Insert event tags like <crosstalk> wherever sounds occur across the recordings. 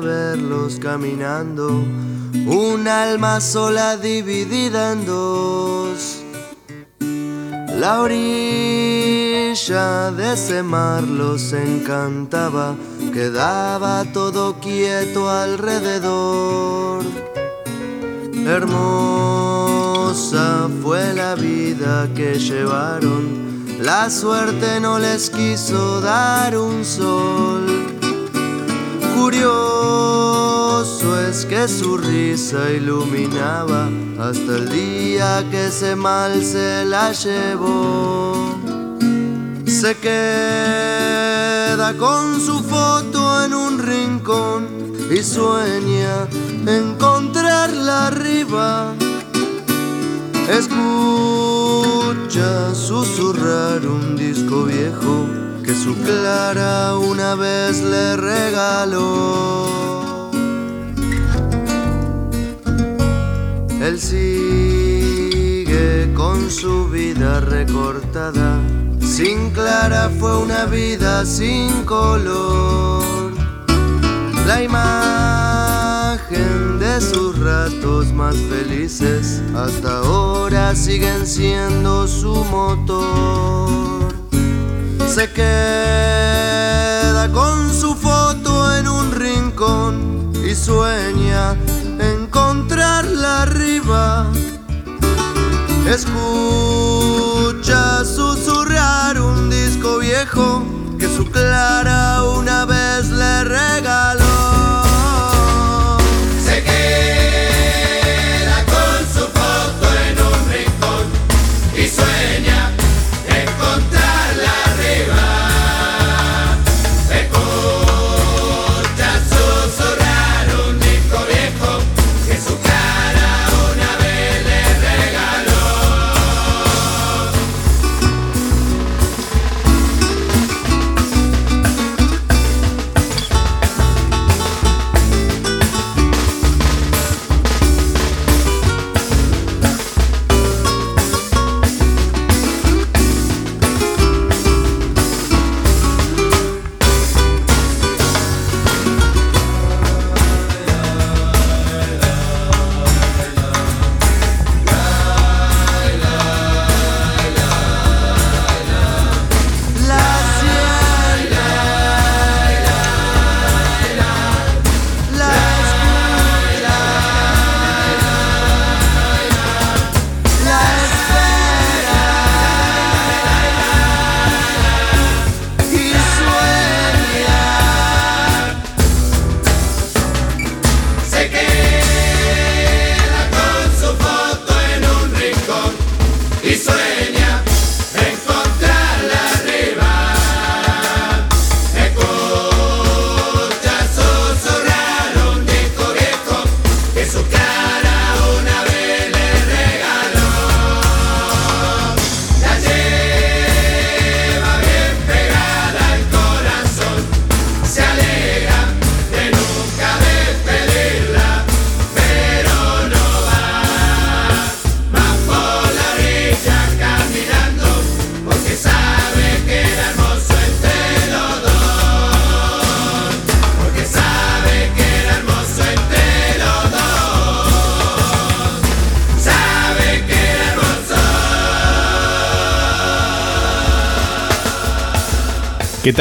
verlos caminando, un alma sola dividida en dos. La orilla de ese mar los encantaba, quedaba todo quieto alrededor. Hermosa fue la vida que llevaron, la suerte no les quiso dar un sol. Curioso es que su risa iluminaba hasta el día que ese mal se la llevó. Se queda con su foto en un rincón y sueña encontrarla arriba. Escucha susurrar un disco viejo que su Clara una vez le regaló. Él sigue con su vida recortada. Sin Clara fue una vida sin color. La imagen de sus ratos más felices hasta ahora siguen siendo su motor. Se queda con su foto en un rincón y sueña encontrarla arriba. Escucha susurrar un disco viejo que su Clara una vez le regaló.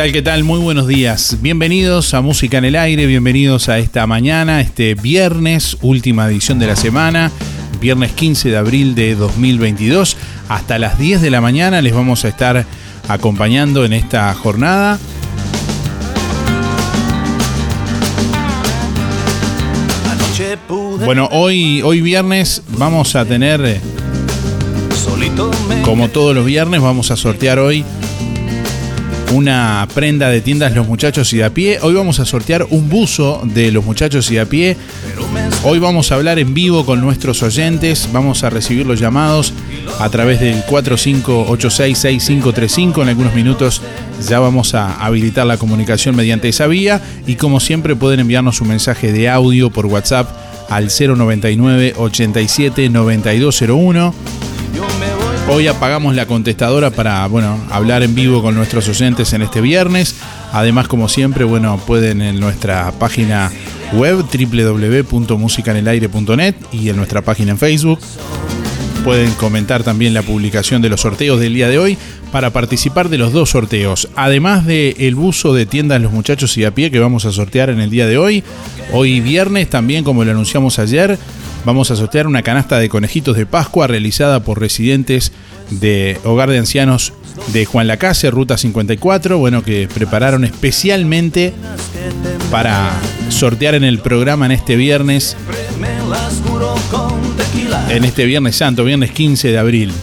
Tal? ¿Qué tal? Muy buenos días. Bienvenidos a Música en el Aire, bienvenidos a esta mañana, este viernes, última edición de la semana, viernes 15 de abril de 2022. Hasta las 10 de la mañana les vamos a estar acompañando en esta jornada. Bueno, hoy, hoy viernes vamos a tener, eh, como todos los viernes, vamos a sortear hoy una prenda de tiendas Los Muchachos y de a pie. Hoy vamos a sortear un buzo de Los Muchachos y de a pie. Hoy vamos a hablar en vivo con nuestros oyentes. Vamos a recibir los llamados a través del 45866535. En algunos minutos ya vamos a habilitar la comunicación mediante esa vía. Y como siempre pueden enviarnos un mensaje de audio por WhatsApp al 099 87 9201. Hoy apagamos la contestadora para, bueno, hablar en vivo con nuestros oyentes en este viernes. Además, como siempre, bueno, pueden en nuestra página web www.musicanelaire.net y en nuestra página en Facebook. Pueden comentar también la publicación de los sorteos del día de hoy para participar de los dos sorteos. Además de el buzo de tiendas Los Muchachos y a pie que vamos a sortear en el día de hoy. Hoy viernes también, como lo anunciamos ayer, vamos a sortear una canasta de conejitos de Pascua realizada por residentes de Hogar de Ancianos de Juan Lacase, Ruta 54, bueno, que prepararon especialmente para sortear en el programa en este viernes, en este viernes santo, viernes 15 de abril.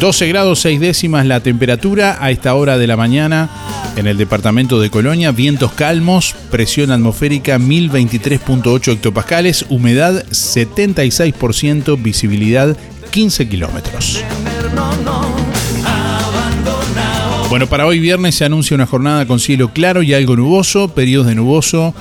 12 grados 6 décimas la temperatura a esta hora de la mañana en el departamento de Colonia, vientos calmos, presión atmosférica 1023.8 hectopascales, humedad 76%, visibilidad 15 kilómetros. Bueno, para hoy viernes se anuncia una jornada con cielo claro y algo nuboso, periodos de nuboso,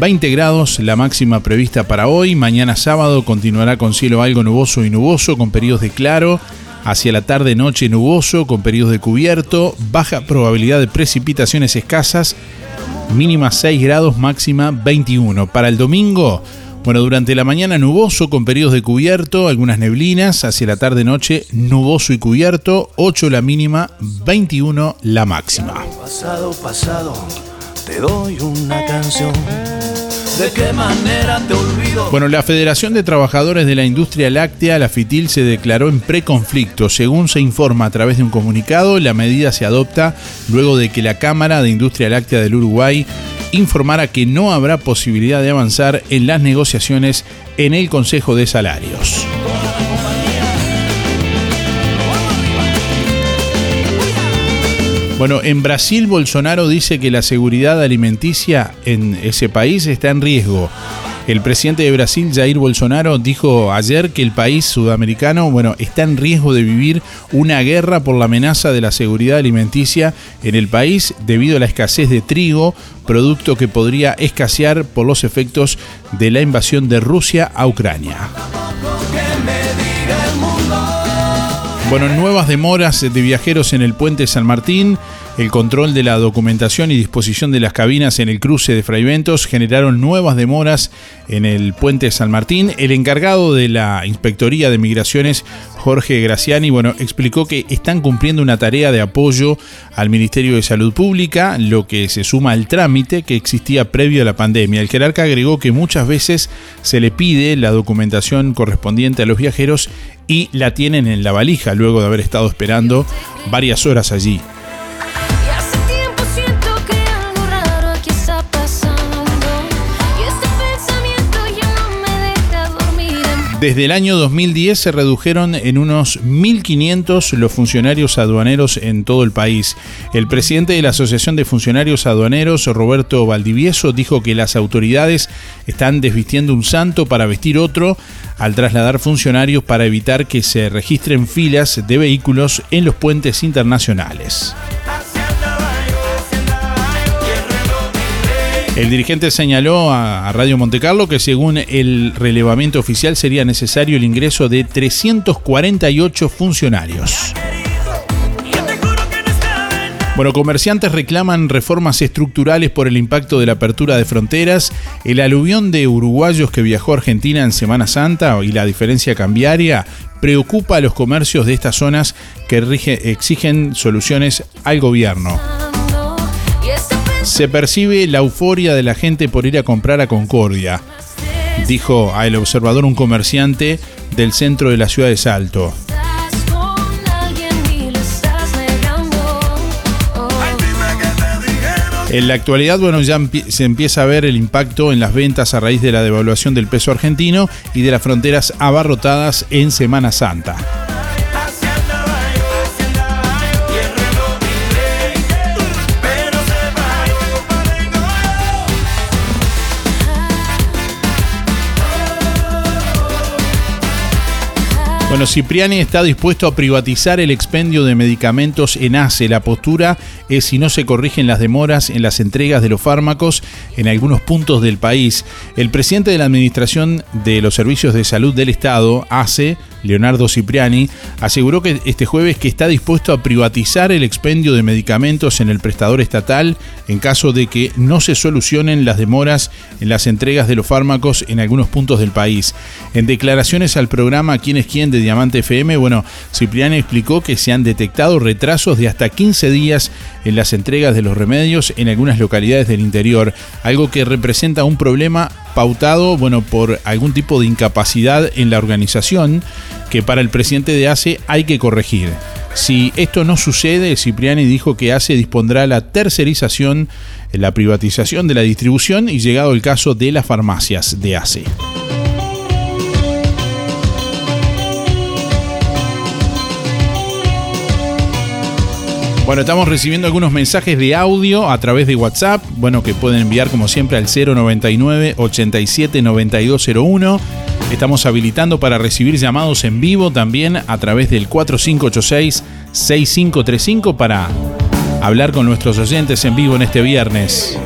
20 grados la máxima prevista para hoy, mañana sábado continuará con cielo algo nuboso y nuboso con periodos de claro, Hacia la tarde noche nuboso con periodos de cubierto, baja probabilidad de precipitaciones escasas, mínima 6 grados, máxima 21. Para el domingo, bueno, durante la mañana nuboso con periodos de cubierto, algunas neblinas, hacia la tarde noche nuboso y cubierto, 8 la mínima, 21 la máxima. Pasado, pasado, te doy una canción ¿De qué manera te olvido? Bueno, la Federación de Trabajadores de la Industria Láctea, la FITIL, se declaró en preconflicto. Según se informa a través de un comunicado, la medida se adopta luego de que la Cámara de Industria Láctea del Uruguay informara que no habrá posibilidad de avanzar en las negociaciones en el Consejo de Salarios. Bueno, en Brasil Bolsonaro dice que la seguridad alimenticia en ese país está en riesgo. El presidente de Brasil, Jair Bolsonaro, dijo ayer que el país sudamericano, bueno, está en riesgo de vivir una guerra por la amenaza de la seguridad alimenticia en el país debido a la escasez de trigo, producto que podría escasear por los efectos de la invasión de Rusia a Ucrania. Bueno, nuevas demoras de viajeros en el puente San Martín, el control de la documentación y disposición de las cabinas en el cruce de Fraiventos generaron nuevas demoras en el puente San Martín. El encargado de la Inspectoría de Migraciones, Jorge Graciani, bueno, explicó que están cumpliendo una tarea de apoyo al Ministerio de Salud Pública, lo que se suma al trámite que existía previo a la pandemia. El jerarca agregó que muchas veces se le pide la documentación correspondiente a los viajeros y la tienen en la valija luego de haber estado esperando varias horas allí. Desde el año 2010 se redujeron en unos 1.500 los funcionarios aduaneros en todo el país. El presidente de la Asociación de Funcionarios Aduaneros, Roberto Valdivieso, dijo que las autoridades están desvistiendo un santo para vestir otro al trasladar funcionarios para evitar que se registren filas de vehículos en los puentes internacionales. El dirigente señaló a Radio Montecarlo que según el relevamiento oficial sería necesario el ingreso de 348 funcionarios. Bueno, comerciantes reclaman reformas estructurales por el impacto de la apertura de fronteras, el aluvión de uruguayos que viajó a Argentina en Semana Santa y la diferencia cambiaria preocupa a los comercios de estas zonas que exigen soluciones al gobierno. Se percibe la euforia de la gente por ir a comprar a Concordia, dijo a El Observador un comerciante del centro de la ciudad de Salto. En la actualidad, bueno, ya se empieza a ver el impacto en las ventas a raíz de la devaluación del peso argentino y de las fronteras abarrotadas en Semana Santa. Bueno, Cipriani está dispuesto a privatizar el expendio de medicamentos en ACE. La postura es si no se corrigen las demoras en las entregas de los fármacos en algunos puntos del país. El presidente de la Administración de los Servicios de Salud del Estado, ACE, Leonardo Cipriani, aseguró que este jueves que está dispuesto a privatizar el expendio de medicamentos en el prestador estatal en caso de que no se solucionen las demoras en las entregas de los fármacos en algunos puntos del país. En declaraciones al programa Quién es quién de Diamante FM, bueno, Cipriani explicó que se han detectado retrasos de hasta 15 días en las entregas de los remedios en algunas localidades del interior, algo que representa un problema pautado, bueno, por algún tipo de incapacidad en la organización que para el presidente de ACE hay que corregir. Si esto no sucede, Cipriani dijo que ACE dispondrá la tercerización, la privatización de la distribución y llegado el caso de las farmacias de ACE. Bueno, estamos recibiendo algunos mensajes de audio a través de WhatsApp, bueno, que pueden enviar como siempre al 099 87 9201. Estamos habilitando para recibir llamados en vivo también a través del 4586 6535 para hablar con nuestros oyentes en vivo en este viernes.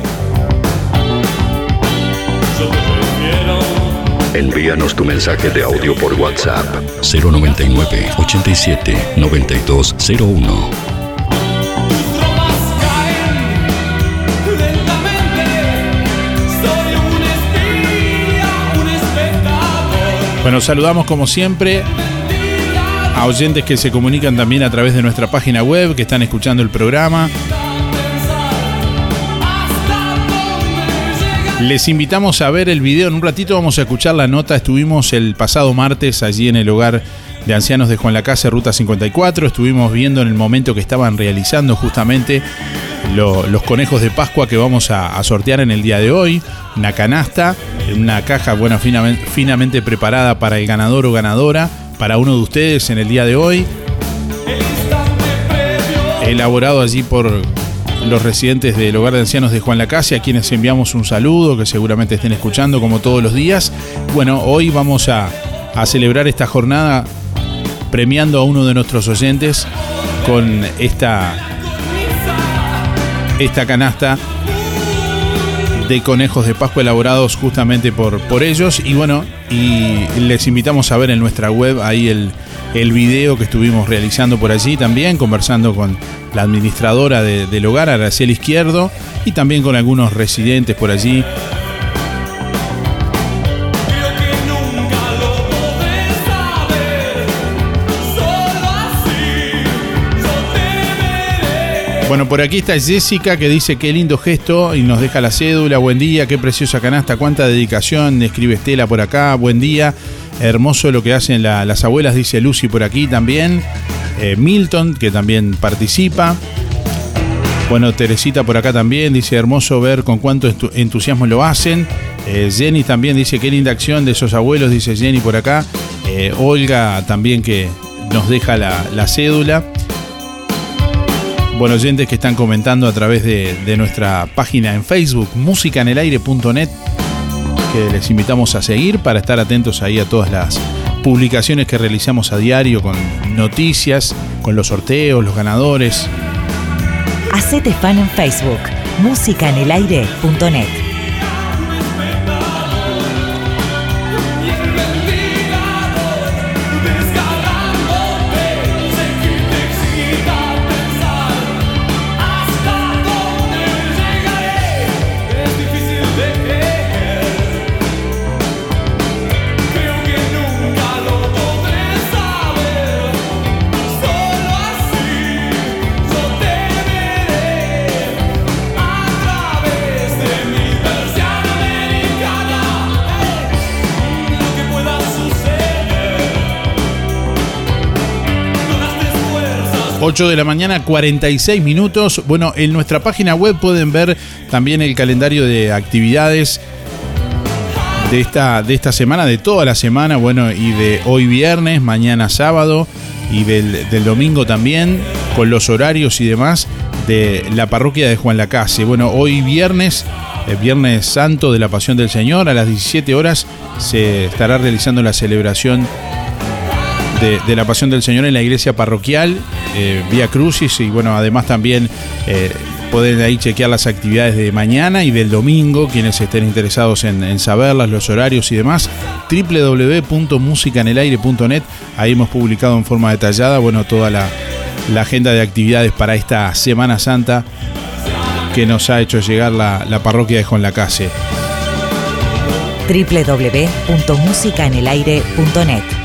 Envíanos tu mensaje de audio por WhatsApp 099 87 9201. Bueno, saludamos como siempre a oyentes que se comunican también a través de nuestra página web, que están escuchando el programa. Les invitamos a ver el video. En un ratito vamos a escuchar la nota. Estuvimos el pasado martes allí en el hogar de ancianos de Juan la Casa, Ruta 54. Estuvimos viendo en el momento que estaban realizando justamente los conejos de Pascua que vamos a, sortear en el día de hoy. Una canasta, una caja bueno, finamente, preparada para el ganador o ganadora, para uno de ustedes en el día de hoy. Elaborado allí por los residentes del hogar de ancianos de Juan Lacase, a quienes enviamos un saludo, que seguramente estén escuchando como todos los días. Bueno, hoy vamos a celebrar esta jornada premiando a uno de nuestros oyentes con esta esta canasta de conejos de Pascua elaborados justamente por, por ellos. Y bueno, y les invitamos a ver en nuestra web ahí el, el video que estuvimos realizando por allí también, conversando con la administradora del hogar, Araceli Izquierdo, y también con algunos residentes por allí Bueno, por aquí está Jessica que dice qué lindo gesto y nos deja la cédula. Buen día, qué preciosa canasta, cuánta dedicación. Escribe Estela por acá. Buen día. Hermoso lo que hacen las abuelas, dice Lucy por aquí también. Eh, Milton, que también participa. Bueno, Teresita por acá también dice hermoso ver con cuánto entusiasmo lo hacen. Eh, Jenny también dice qué linda acción de esos abuelos, dice Jenny por acá. Eh, Olga también que nos deja la, la cédula. Bueno, oyentes que están comentando a través de, nuestra página en Facebook, musicanelaire.net, que les invitamos a seguir para estar atentos ahí a todas las publicaciones que realizamos a diario con noticias, con los sorteos, los ganadores. Hacete fan en Facebook, musicanelaire.net. 8 de la mañana, 46 minutos. Bueno, en nuestra página web pueden ver también el calendario de actividades de esta, de esta semana, de toda la semana, bueno, y de hoy viernes, mañana sábado y del, domingo también, con los horarios y demás de la parroquia de Juan Lacase. Bueno, hoy viernes, el viernes santo de la Pasión del Señor, a las 17 horas se estará realizando la celebración de, la Pasión del Señor en la iglesia parroquial, eh, Vía Crucis, y bueno, además también eh, pueden ahí chequear las actividades de mañana y del domingo, quienes estén interesados en, saberlas, los horarios y demás, www.musicanelaire.net, ahí hemos publicado en forma detallada, bueno, toda la, agenda de actividades para esta Semana Santa que nos ha hecho llegar la, parroquia de Juan Lacase. www.musicaenelaire.net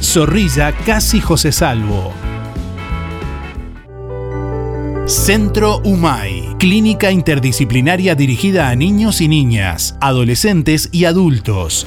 Zorrilla Casi José Salvo. Centro UMAI, clínica interdisciplinaria dirigida a niños y niñas, adolescentes y adultos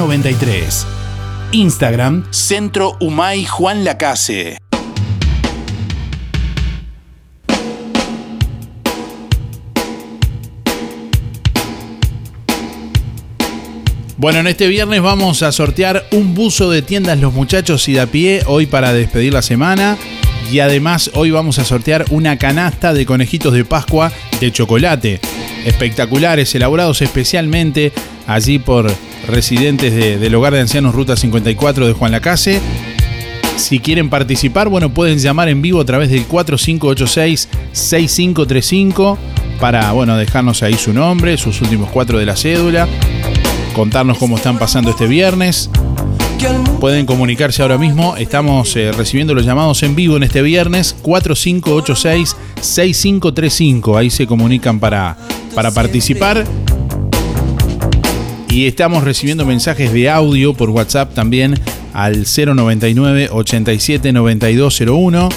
93. Instagram, Centro Humay Juan Lacase. Bueno, en este viernes vamos a sortear un buzo de tiendas Los Muchachos y de a pie, hoy para despedir la semana. Y además hoy vamos a sortear una canasta de conejitos de Pascua de chocolate. Espectaculares, elaborados especialmente allí por residentes del Hogar de Ancianos Ruta 54 de Juan Lacase. Si quieren participar, bueno, pueden llamar en vivo a través del 4586-6535 para, bueno, dejarnos ahí su nombre, sus últimos cuatro de la cédula, contarnos cómo están pasando este viernes. Pueden comunicarse ahora mismo, estamos eh, recibiendo los llamados en vivo en este viernes 4586-6535, ahí se comunican para, para participar y estamos recibiendo mensajes de audio por WhatsApp también al 099 87 9201.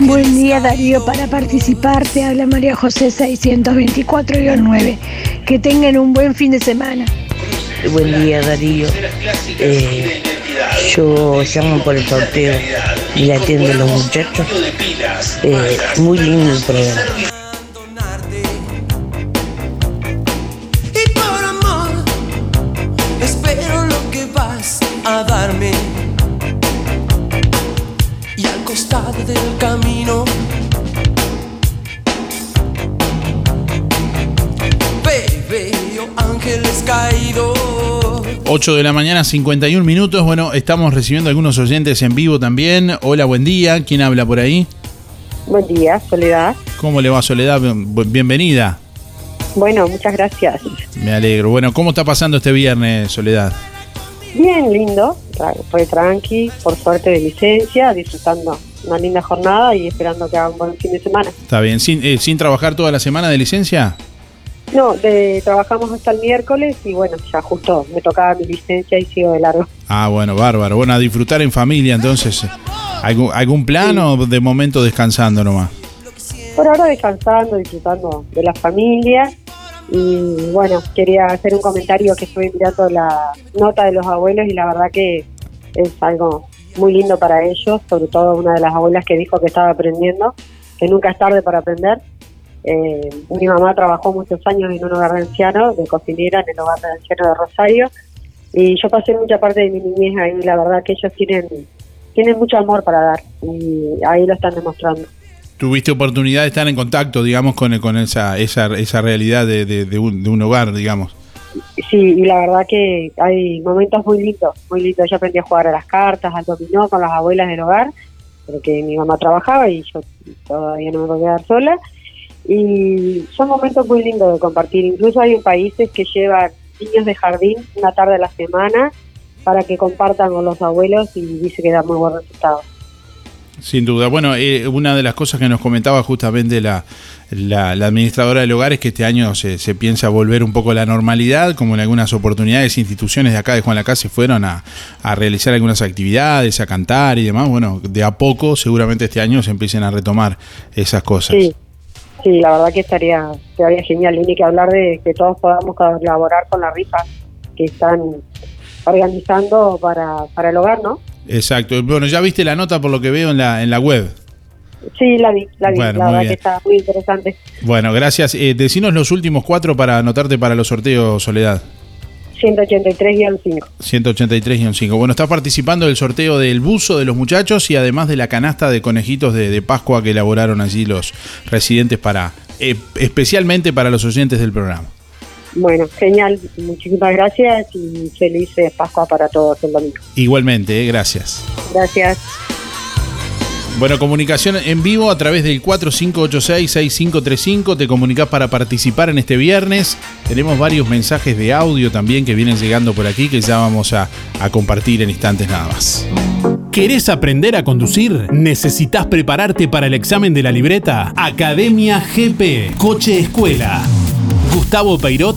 Buen día Darío, para participar te habla María José 624-9. Que tengan un buen fin de semana. Buen día Darío. Eh, yo llamo por el sorteo y le atiendo a los muchachos. Eh, muy lindo el programa. Del camino veo ángeles caídos 8 de la mañana, 51 minutos. Bueno, estamos recibiendo algunos oyentes en vivo también. Hola, buen día. ¿Quién habla por ahí? Buen día, Soledad. ¿Cómo le va, Soledad? Bienvenida. Bueno, muchas gracias. Me alegro. Bueno, ¿cómo está pasando este viernes, Soledad? Bien, lindo, fue tranqui, por suerte de licencia, disfrutando una linda jornada y esperando que haga un buen fin de semana. Está bien. ¿Sin, eh, sin trabajar toda la semana de licencia? No, de, trabajamos hasta el miércoles y bueno, ya justo me tocaba mi licencia y sigo de largo. Ah, bueno, bárbaro. Bueno, a disfrutar en familia, entonces. ¿Algún, algún plan o de momento descansando nomás? Por ahora descansando, disfrutando de la familia y bueno, quería hacer un comentario que estuve mirando la nota de los abuelos y la verdad que es algo muy lindo para ellos, sobre todo una de las abuelas que dijo que estaba aprendiendo, que nunca es tarde para aprender. Eh, mi mamá trabajó muchos años en un hogar de ancianos, de cocinera en el hogar de ancianos de Rosario y yo pasé mucha parte de mi niñez ahí, la verdad que ellos tienen, tienen mucho amor para dar y ahí lo están demostrando. ¿Tuviste oportunidad de estar en contacto, digamos, con, con esa, esa, esa realidad de, de- de un, de un hogar, digamos? Sí, y la verdad que hay momentos muy lindos, muy lindos. Yo aprendí a jugar a las cartas, al dominó con las abuelas del hogar, porque mi mamá trabajaba y yo todavía no me podía quedar sola. Y son momentos muy lindos de compartir. Incluso hay países que llevan niños de jardín una tarde a la semana para que compartan con los abuelos y dice que da muy buen resultado. Sin duda. Bueno, eh, una de las cosas que nos comentaba justamente la, la, la administradora del hogar es que este año se, se piensa volver un poco a la normalidad, como en algunas oportunidades, instituciones de acá de Juan Lacase fueron a, a realizar algunas actividades, a cantar y demás. Bueno, de a poco seguramente este año se empiecen a retomar esas cosas. Sí, sí, la verdad que estaría, estaría genial. Y que hablar de que todos podamos colaborar con la rifa que están organizando para, para el hogar, ¿no? Exacto. Bueno, ya viste la nota por lo que veo en la, en la web. Sí, la vi, la vi. Bueno, la verdad bien. que está muy interesante. Bueno, gracias. Eh, decinos los últimos cuatro para anotarte para los sorteos, Soledad. 183-5. 183-5. Bueno, está participando del sorteo del buzo de los muchachos y además de la canasta de conejitos de, de Pascua que elaboraron allí los residentes para, eh, especialmente para los oyentes del programa. Bueno, genial. Muchísimas gracias y feliz Pascua para todos el domingo. Igualmente, eh, gracias. Gracias. Bueno, comunicación en vivo a través del 4586-6535. Te comunicas para participar en este viernes. Tenemos varios mensajes de audio también que vienen llegando por aquí que ya vamos a, a compartir en instantes nada más. ¿Querés aprender a conducir? ¿Necesitas prepararte para el examen de la libreta? Academia GP, Coche Escuela. Gustavo Peirot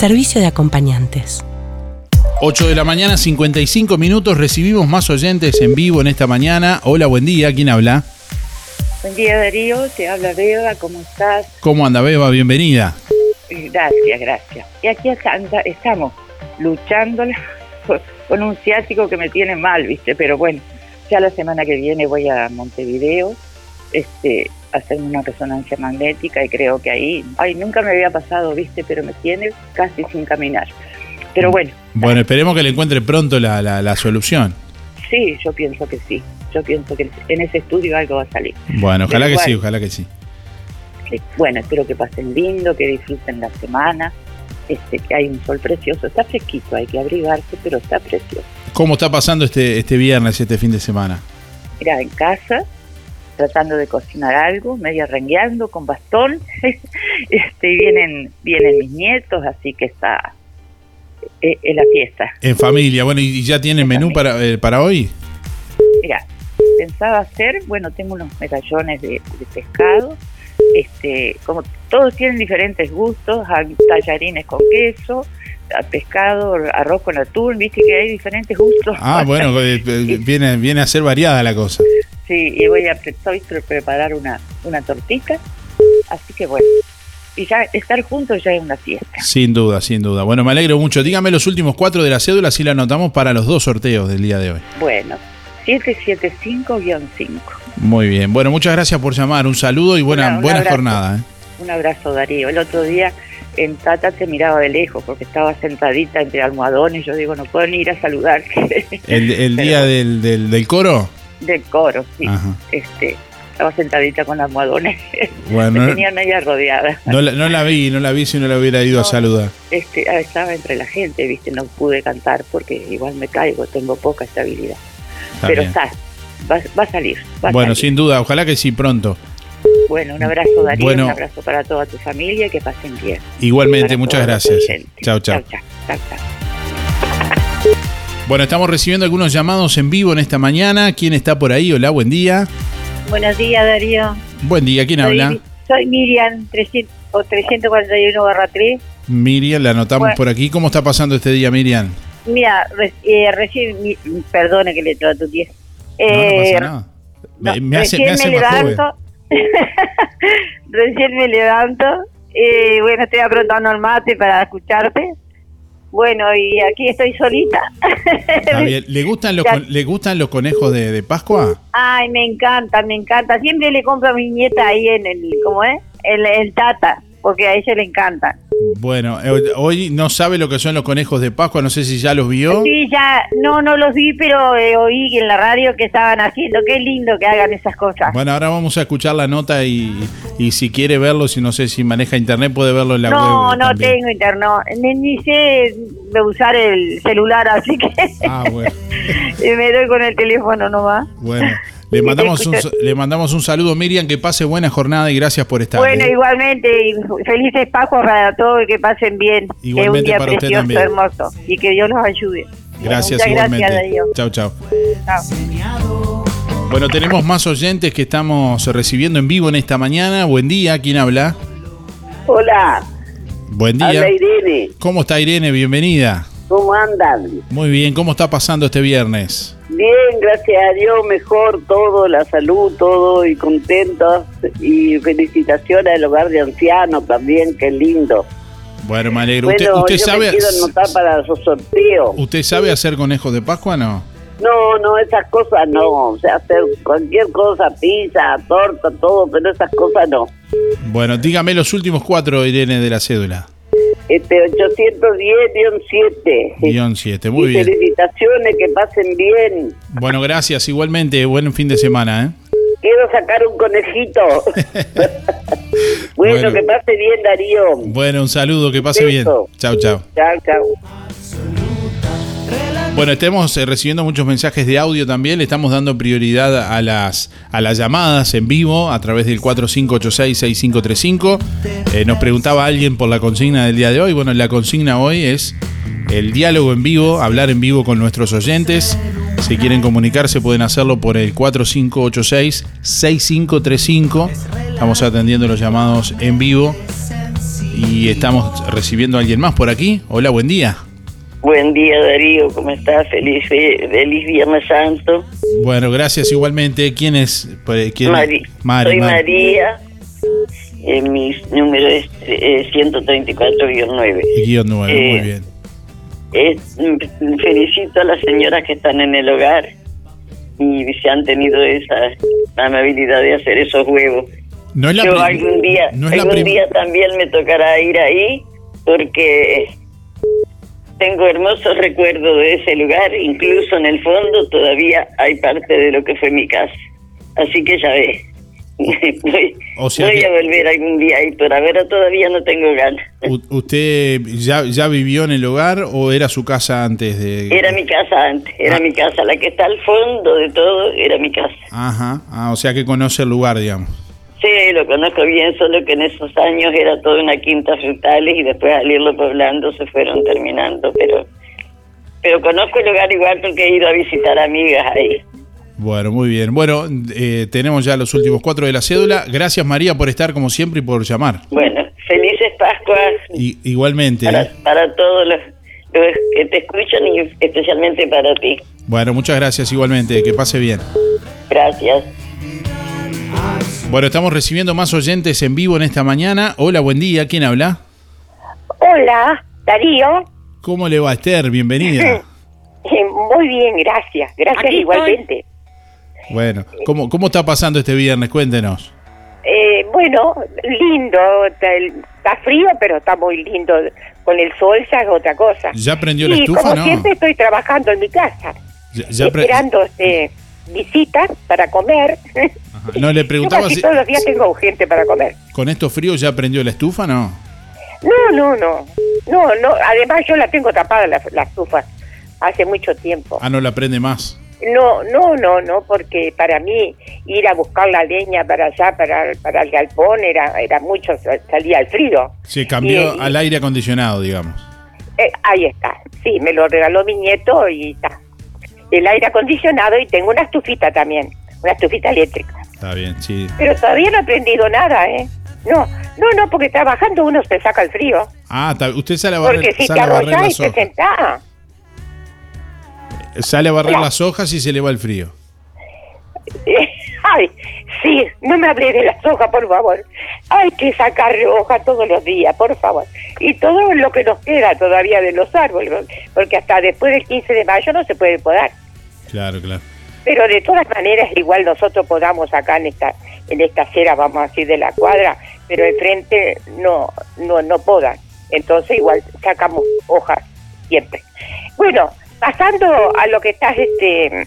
Servicio de acompañantes. 8 de la mañana, 55 minutos. Recibimos más oyentes en vivo en esta mañana. Hola, buen día. ¿Quién habla? Buen día Darío, te habla Beba, ¿cómo estás? ¿Cómo anda, Beba? Bienvenida. Gracias, gracias. Y aquí anda- estamos luchando con un ciático que me tiene mal, ¿viste? Pero bueno, ya la semana que viene voy a Montevideo este, a hacerme una resonancia magnética y creo que ahí, ay, nunca me había pasado, ¿viste? Pero me tiene casi sin caminar. Pero bueno, Bueno, esperemos que le encuentre pronto la, la- la solución. sí, yo pienso que sí. Yo pienso que en ese estudio algo va a salir. Bueno, ojalá Pero que sí, ojalá que sí. bueno, espero que pasen lindo, que disfruten la semana, este, que hay un sol precioso, está fresquito, hay que abrigarse, pero está precioso. ¿Cómo está pasando este, este viernes, este fin de semana? Mira, en casa, tratando de cocinar algo, medio rengueando con bastón, <laughs> este, y vienen, vienen mis nietos, así que está eh, en la fiesta. En familia. Bueno, ¿y ya tiene menú para, eh, para hoy? Mira, pensaba hacer, bueno, tengo unos medallones de, de pescado, este, como todos tienen diferentes gustos, hay tallarines con queso, a pescado, arroz con atún, viste que hay diferentes gustos. Ah, bueno, <laughs> eh, eh, viene, viene a ser variada la cosa. Sí, y voy a estoy pre- preparar una, una tortita, así que bueno, y ya estar juntos ya es una fiesta. Sin duda, sin duda. Bueno, me alegro mucho. Dígame los últimos cuatro de la cédula, así la anotamos para los dos sorteos del día de hoy. Bueno, 775-5. Muy bien. Bueno, muchas gracias por llamar. Un saludo y buena, Una- un buena abrazo. jornada. ¿eh? Un abrazo Darío. El otro día en Tata te miraba de lejos porque estaba sentadita entre almohadones. Yo digo, no puedo ni ir a saludar. <laughs> El, el Pero día del, del, del coro. Del coro, sí. Ajá. Este, estaba sentadita con almohadones. <laughs> Bueno, Me no- tenía media rodeada. No la, no la vi, no la vi si no la hubiera ido a saludar. Este, ah, estaba entre la gente, viste, no pude cantar porque igual me caigo, tengo poca estabilidad. Está Pero bien. está, va, va a salir. va a Bueno, salir. sin duda, ojalá que sí pronto. Bueno, un abrazo Darío, Bueno. un abrazo para toda tu familia y que pasen bien. Igualmente, muchas gracias. chao. Chao, chao, chao. Bueno, estamos recibiendo algunos llamados en vivo en esta mañana. ¿Quién está por ahí? Hola, buen día. Buenos días, Darío. Buen día, ¿quién Soy- habla? Soy Miriam, 300, o 341 barra 3. Miriam, la anotamos Bueno. por aquí. ¿Cómo está pasando este día, Miriam? Mira, eh, recién, mi- perdone que le trato tu No, no Eh, pasa nada. Me, me hace, recién me hace me levanto. <laughs> recién me levanto. Eh, bueno, estoy aprontando el mate para escucharte. Bueno, y aquí estoy solita. Está bien. <laughs> ¿Le gustan los, ¿le gustan los conejos de, de Pascua? Ay, me encanta, me encanta. Siempre le compro a mi nieta ahí en el, ¿cómo es? El, el tata, porque a ella le encanta. Bueno, eh, hoy no sabe lo que son los conejos de Pascua, no sé si ya los vio. Sí, ya, no, no los vi, pero eh, oí en la radio que estaban haciendo. Qué lindo que hagan esas cosas. Bueno, ahora vamos a escuchar la nota y, y si quiere verlo, si no sé si maneja internet, puede verlo en la no, web. no también. tengo internet, ni, ni sé de usar el celular, así que Ah, bueno. <laughs> me doy con el teléfono nomás. Bueno, le <laughs> mandamos, un, le mandamos un saludo, Miriam, que pase buena jornada y gracias por estar. Bueno, ¿eh? igualmente, y felices Pascuas para todos y que pasen bien. que es un Igualmente día para precioso, también. hermoso. Y que Dios los ayude. Gracias Muchas igualmente. chau. Chao. Bueno, tenemos más oyentes que estamos recibiendo en vivo en esta mañana. Buen día, ¿quién habla? Hola, Buen día. habla Irene. ¿Cómo está Irene? Bienvenida. ¿Cómo andan? Muy bien, ¿cómo está pasando este viernes? Bien, gracias a Dios, mejor todo, la salud, todo y contentos. Y felicitaciones al hogar de ancianos también, qué lindo. Bueno, me alegro. Bueno, ¿Usted, usted yo me sabe, quiero anotar para esos sorteos. ¿Usted sabe hacer conejos de Pascua no? No, no, esas cosas no. O sea, hacer cualquier cosa, pizza, torta, todo, pero esas cosas no. Bueno, dígame los últimos cuatro, Irene, de la cédula. Este 810-7. Guión 7, muy y bien. felicitaciones, que pasen bien. Bueno, gracias. Igualmente, buen fin de semana, ¿eh? Quiero sacar un conejito. <laughs> bueno, Bueno. que pase bien, Darío. Bueno, un saludo, que pase bien. Beso. Chao, chao. Chao, chao. Bueno, estamos eh, recibiendo muchos mensajes de audio también. Le estamos dando prioridad a las, a las llamadas en vivo a través del 4586-6535. Eh, nos preguntaba alguien por la consigna del día de hoy. Bueno, la consigna hoy es el diálogo en vivo, hablar en vivo con nuestros oyentes. Si quieren comunicarse pueden hacerlo por el 4586-6535. Estamos atendiendo los llamados en vivo y estamos recibiendo a alguien más por aquí. Hola, buen día. Buen día, Darío. ¿Cómo estás? Feliz, fe- feliz Viernes Santo. Bueno, gracias igualmente. ¿Quién es? Pues, ¿Quién- Mari- Mari, Soy Mari. María. Eh, mi número es eh, 134-9. Guión 9, Eh, muy bien. Es- mm, felicito a las señoras que están en el hogar y se han tenido esa amabilidad de hacer esos huevos. No es la Yo algún día, no es la algún día también me tocará ir ahí porque tengo hermosos recuerdos de ese lugar, incluso en el fondo todavía hay parte de lo que fue mi casa. Así que ya ve. <laughs> voy O sea voy que- a volver algún día ahí, pero ahora todavía no tengo ganas. ¿Usted ya, ya vivió en el hogar o era su casa antes de...? Era mi casa antes, era Ah. mi casa, la que está al fondo de todo era mi casa. Ajá, ah, o sea que conoce el lugar, digamos. Sí, lo conozco bien, solo que en esos años era toda una quinta frutales y después al irlo poblando se fueron terminando, pero pero conozco el lugar igual porque he ido a visitar amigas ahí. Bueno, muy bien. Bueno, eh, tenemos ya los últimos cuatro de la cédula. Gracias María por estar como siempre y por llamar. Bueno, felices Pascuas Y, igualmente. para, ¿eh? para todos los, los que te escuchan y especialmente para ti. Bueno, muchas gracias igualmente. Que pase bien. Gracias. Bueno, estamos recibiendo más oyentes en vivo en esta mañana. Hola, buen día. ¿Quién habla? Hola, Darío. ¿Cómo le va Esther? Bienvenida. <laughs> Muy bien, gracias. Gracias Aquí igualmente. Bueno, ¿cómo, ¿cómo está pasando este viernes? Cuéntenos. Eh, bueno, lindo. Está, frío, pero está muy lindo. Con el sol ya es otra cosa. ¿Ya prendió la y estufa, como no? siempre estoy trabajando en mi casa. Ya- esperando este, visitas para comer. Ajá. No, le Yo preguntaba casi si todos los días tengo gente para comer. con estos fríos ya prendió la estufa, ¿no? No, no, no. No, no. Además yo la tengo tapada la, la estufa hace mucho tiempo. Ah, no la prende más. No, no, no, no, porque para mí ir a buscar la leña para allá, para, para el galpón, era, era mucho, salía el frío. Se cambió Y- al aire acondicionado, digamos. Eh, ahí está, sí, me lo regaló mi nieto y está. El aire acondicionado y tengo una estufita también, una estufita eléctrica. Está bien, sí. Pero todavía no he aprendido nada, ¿eh? No, no, no, porque trabajando uno se saca el frío. Ah, usted sale a barrer, Porque si te sale barrer arrollás y te sentás, Sale a barrer las hojas y se le va el frío. <laughs> Ay, sí, no me hablé de las hojas, por favor. Hay que sacar hojas todos los días, por favor. Y todo lo que nos queda todavía de los árboles, porque hasta después del 15 de mayo no se puede podar. Claro, claro. Pero de todas maneras, igual nosotros podamos acá en esta en esta acera, vamos a decir, de la cuadra, pero enfrente no, no, no podan. Entonces igual sacamos hojas siempre. Bueno, pasando a lo que estás este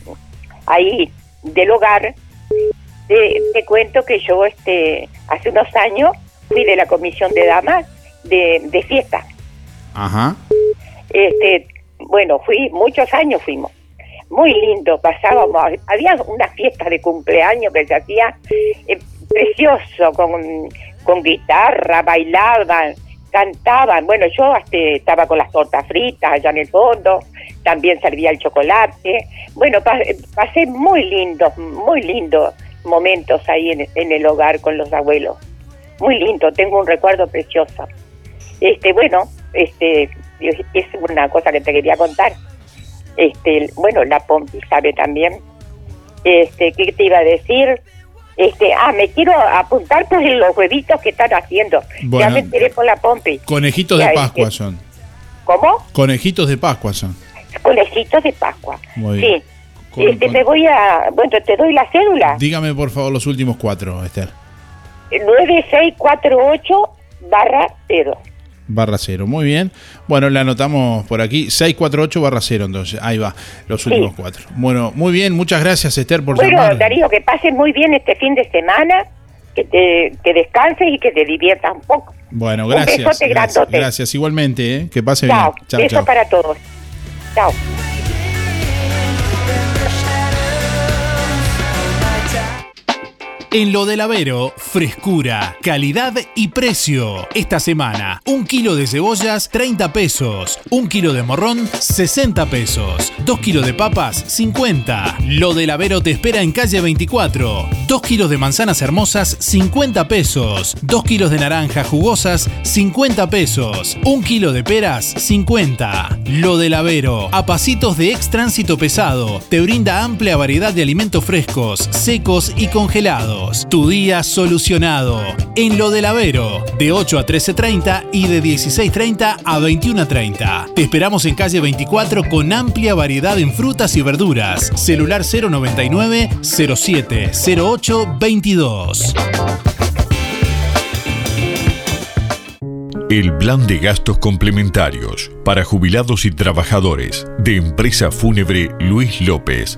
ahí del hogar, te, te cuento que yo este hace unos años fui de la comisión de damas de, de fiesta. Ajá. Este, bueno, fui, muchos años fuimos. Muy lindo, pasábamos, había una fiesta de cumpleaños que se hacía eh, precioso, con, con guitarra, bailaban, cantaban. Bueno, yo estaba con las tortas fritas allá en el fondo, también servía el chocolate. Bueno, pa- pasé muy lindos, muy lindos momentos ahí en, en el hogar con los abuelos. Muy lindo, tengo un recuerdo precioso. Este, bueno, este, es una cosa que te quería contar. Este, bueno, la Pompi sabe también. Este, ¿qué te iba a decir? Este, ah, me quiero apuntar por los huevitos que están haciendo. ya me enteré por la Pompi. Conejitos Ya, de Pascua que- son. ¿Cómo? Conejitos de Pascua son. Conejitos de Pascua. Muy bien. Sí. Con- este, con- me voy a, bueno, te doy la cédula. Dígame por favor los últimos cuatro, Esther. 9648 barra 0. Barra cero, muy bien. Bueno, la anotamos por aquí. 648 barra cero, entonces. Ahí va, los últimos cuatro. Bueno, muy bien. Muchas gracias, Esther, por Bueno, llamar. Darío, que pases muy bien este fin de semana, que te que descanses y que te diviertas un poco. Bueno, Un gracias. besote Gracias, grandote. gracias. igualmente, ¿eh? que pase Chao. bien. Chao, Beso chao. para todos. Chao. En lo del Avero, frescura, calidad y precio. Esta semana, un kilo de cebollas, 30 pesos. Un kilo de morrón, 60 pesos. Dos kilos de papas, 50. Lo del Avero te espera en calle 24. Dos kilos de manzanas hermosas, 50 pesos. Dos kilos de naranjas jugosas, 50 pesos. Un kilo de peras, 50. Lo del Avero, a pasitos de ex tránsito pesado, te brinda amplia variedad de alimentos frescos, secos y congelados. Tu día solucionado. En lo del Avero, de 8 a 13.30 y de 16.30 a 21.30. Te esperamos en calle 24 con amplia variedad en frutas y verduras. Celular 099 07 08 22. El plan de gastos complementarios para jubilados y trabajadores de empresa fúnebre Luis López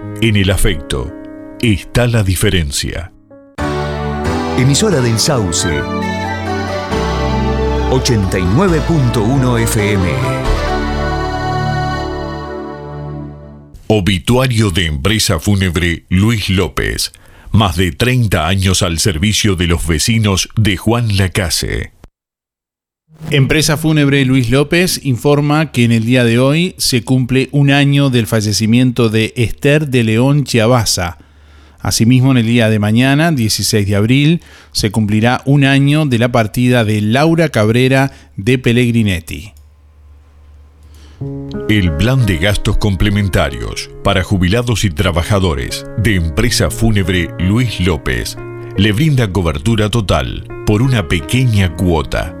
En el afecto está la diferencia. Emisora del Sauce. 89.1 FM. Obituario de empresa fúnebre Luis López. Más de 30 años al servicio de los vecinos de Juan Lacase. Empresa Fúnebre Luis López informa que en el día de hoy se cumple un año del fallecimiento de Esther de León Chiabaza. Asimismo, en el día de mañana, 16 de abril, se cumplirá un año de la partida de Laura Cabrera de Pellegrinetti. El plan de gastos complementarios para jubilados y trabajadores de empresa fúnebre Luis López le brinda cobertura total por una pequeña cuota.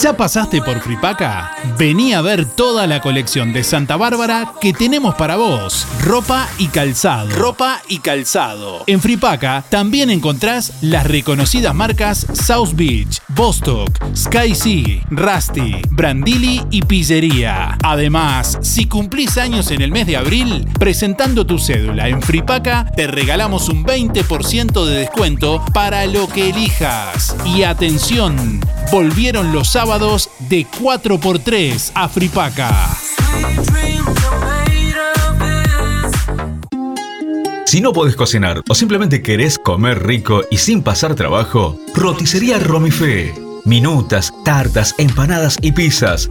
¿Ya pasaste por Fripaca? Vení a ver toda la colección de Santa Bárbara que tenemos para vos. Ropa y calzado. Ropa y calzado. En Fripaca también encontrás las reconocidas marcas South Beach, Bostock, Sky Sea, Rusty, Brandili y Pillería. Además, si cumplís años en el mes de abril, presentando tu cédula en Fripaca, te regalamos un 20% de descuento para lo que elijas. Y atención, volvieron los sábados de 4x3 a Fripaca. Si no podés cocinar o simplemente querés comer rico y sin pasar trabajo, Roticería Romifé. Minutas, tartas, empanadas y pizzas.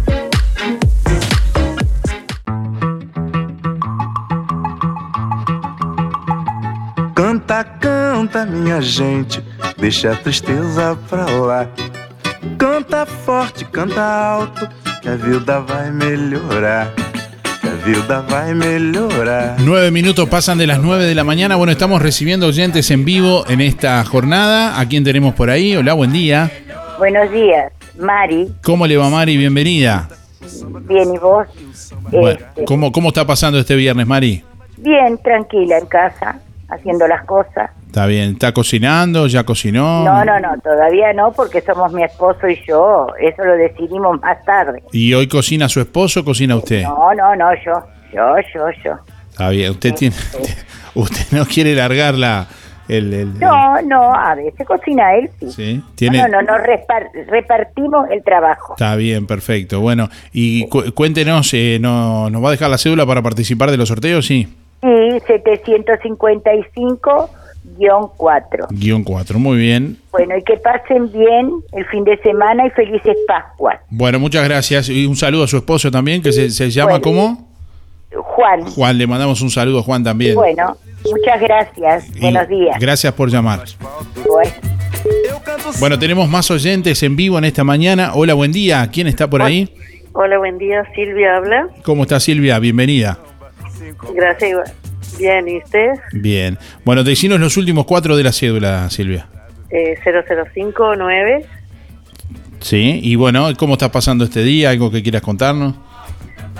Canta, minha gente, deixa a tristeza pra lá. Canta forte, canta alto, que a vida vai melhorar. Que a vida vai melhorar. Nueve minutos pasan de las nueve de la mañana. Bueno, estamos recibiendo oyentes en vivo en esta jornada. ¿A quién tenemos por ahí? Hola, buen día. Buenos días, Mari. ¿Cómo le va, Mari? Bienvenida. Bien, ¿y vos? Bueno, Este, ¿cómo, ¿Cómo está pasando este viernes, Mari? bien, tranquila en casa, haciendo las cosas. Está bien. ¿Está cocinando? ¿Ya cocinó? No, no, no, todavía no, porque somos mi esposo y yo. Eso lo decidimos más tarde. ¿Y hoy cocina su esposo o cocina usted? No, no, no, yo, yo, yo, yo. Está bien. Usted tiene. <laughs> Usted no quiere largar la. El, el- No, no, a veces cocina él, sí. ¿Sí? Tiene. No, no, no, no, repar- repartimos el trabajo. Está bien, perfecto. Bueno, y cu- cuéntenos, eh, no, ¿nos va a dejar la cédula para participar de los sorteos? Sí. Sí, 755-4. Guión 4, muy bien. Bueno, y que pasen bien el fin de semana y felices Pascuas. Bueno, muchas gracias. Y un saludo a su esposo también, que se, se llama Bueno. ¿cómo? Juan, Juan, le mandamos un saludo a Juan también. bueno, muchas gracias. Y Buenos días. Gracias por llamar. Bueno. Bueno, tenemos más oyentes en vivo en esta mañana. Hola, buen día. ¿Quién está por ahí? Hola, buen día. Silvia habla. ¿Cómo está Silvia? Bienvenida. Gracias. igual. Bien, ¿y usted? Bien. Bueno, decinos los últimos cuatro de la cédula, Silvia. Eh, 0059. Sí, y bueno, ¿cómo está pasando este día? ¿Algo que quieras contarnos?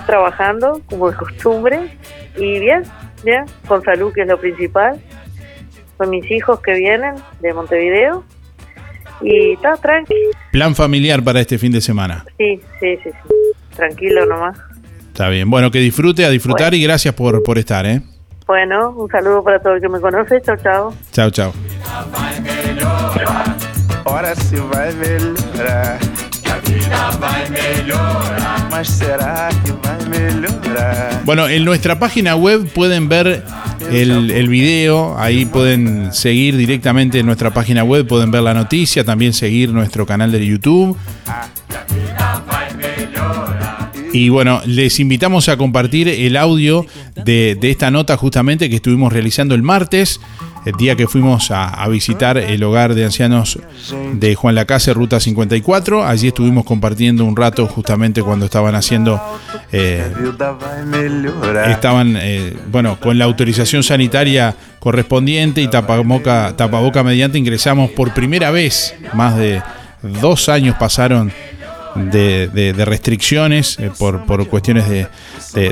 Trabajando, como de costumbre. Y bien, bien. Con salud, que es lo principal. Con mis hijos que vienen de Montevideo. Y está tranqui. Plan familiar para este fin de semana. Sí, sí, sí, sí. Tranquilo nomás. Está bien. Bueno, que disfrute, a disfrutar y gracias por, por estar, ¿eh? Bueno, un saludo para todo el que me conoce. Chao, chao. Chao, chao. Ora se vai melhorar. Que a vida vai melhorar. Mas será que vai melhorar? Bueno, en nuestra página web pueden ver el, el video, ahí pueden seguir directamente en nuestra página web, pueden ver la noticia, también seguir nuestro canal de YouTube. Y bueno, les invitamos a compartir el audio de, esta nota justamente que estuvimos realizando el martes, el día que fuimos a, a visitar el hogar de ancianos de Juan Lacase, Ruta 54. Allí estuvimos compartiendo un rato justamente cuando estaban haciendo, eh, estaban, eh, bueno, con la autorización sanitaria correspondiente y tapaboca, tapaboca mediante ingresamos por primera vez, más de dos años pasaron de, restricciones eh, por, por cuestiones de,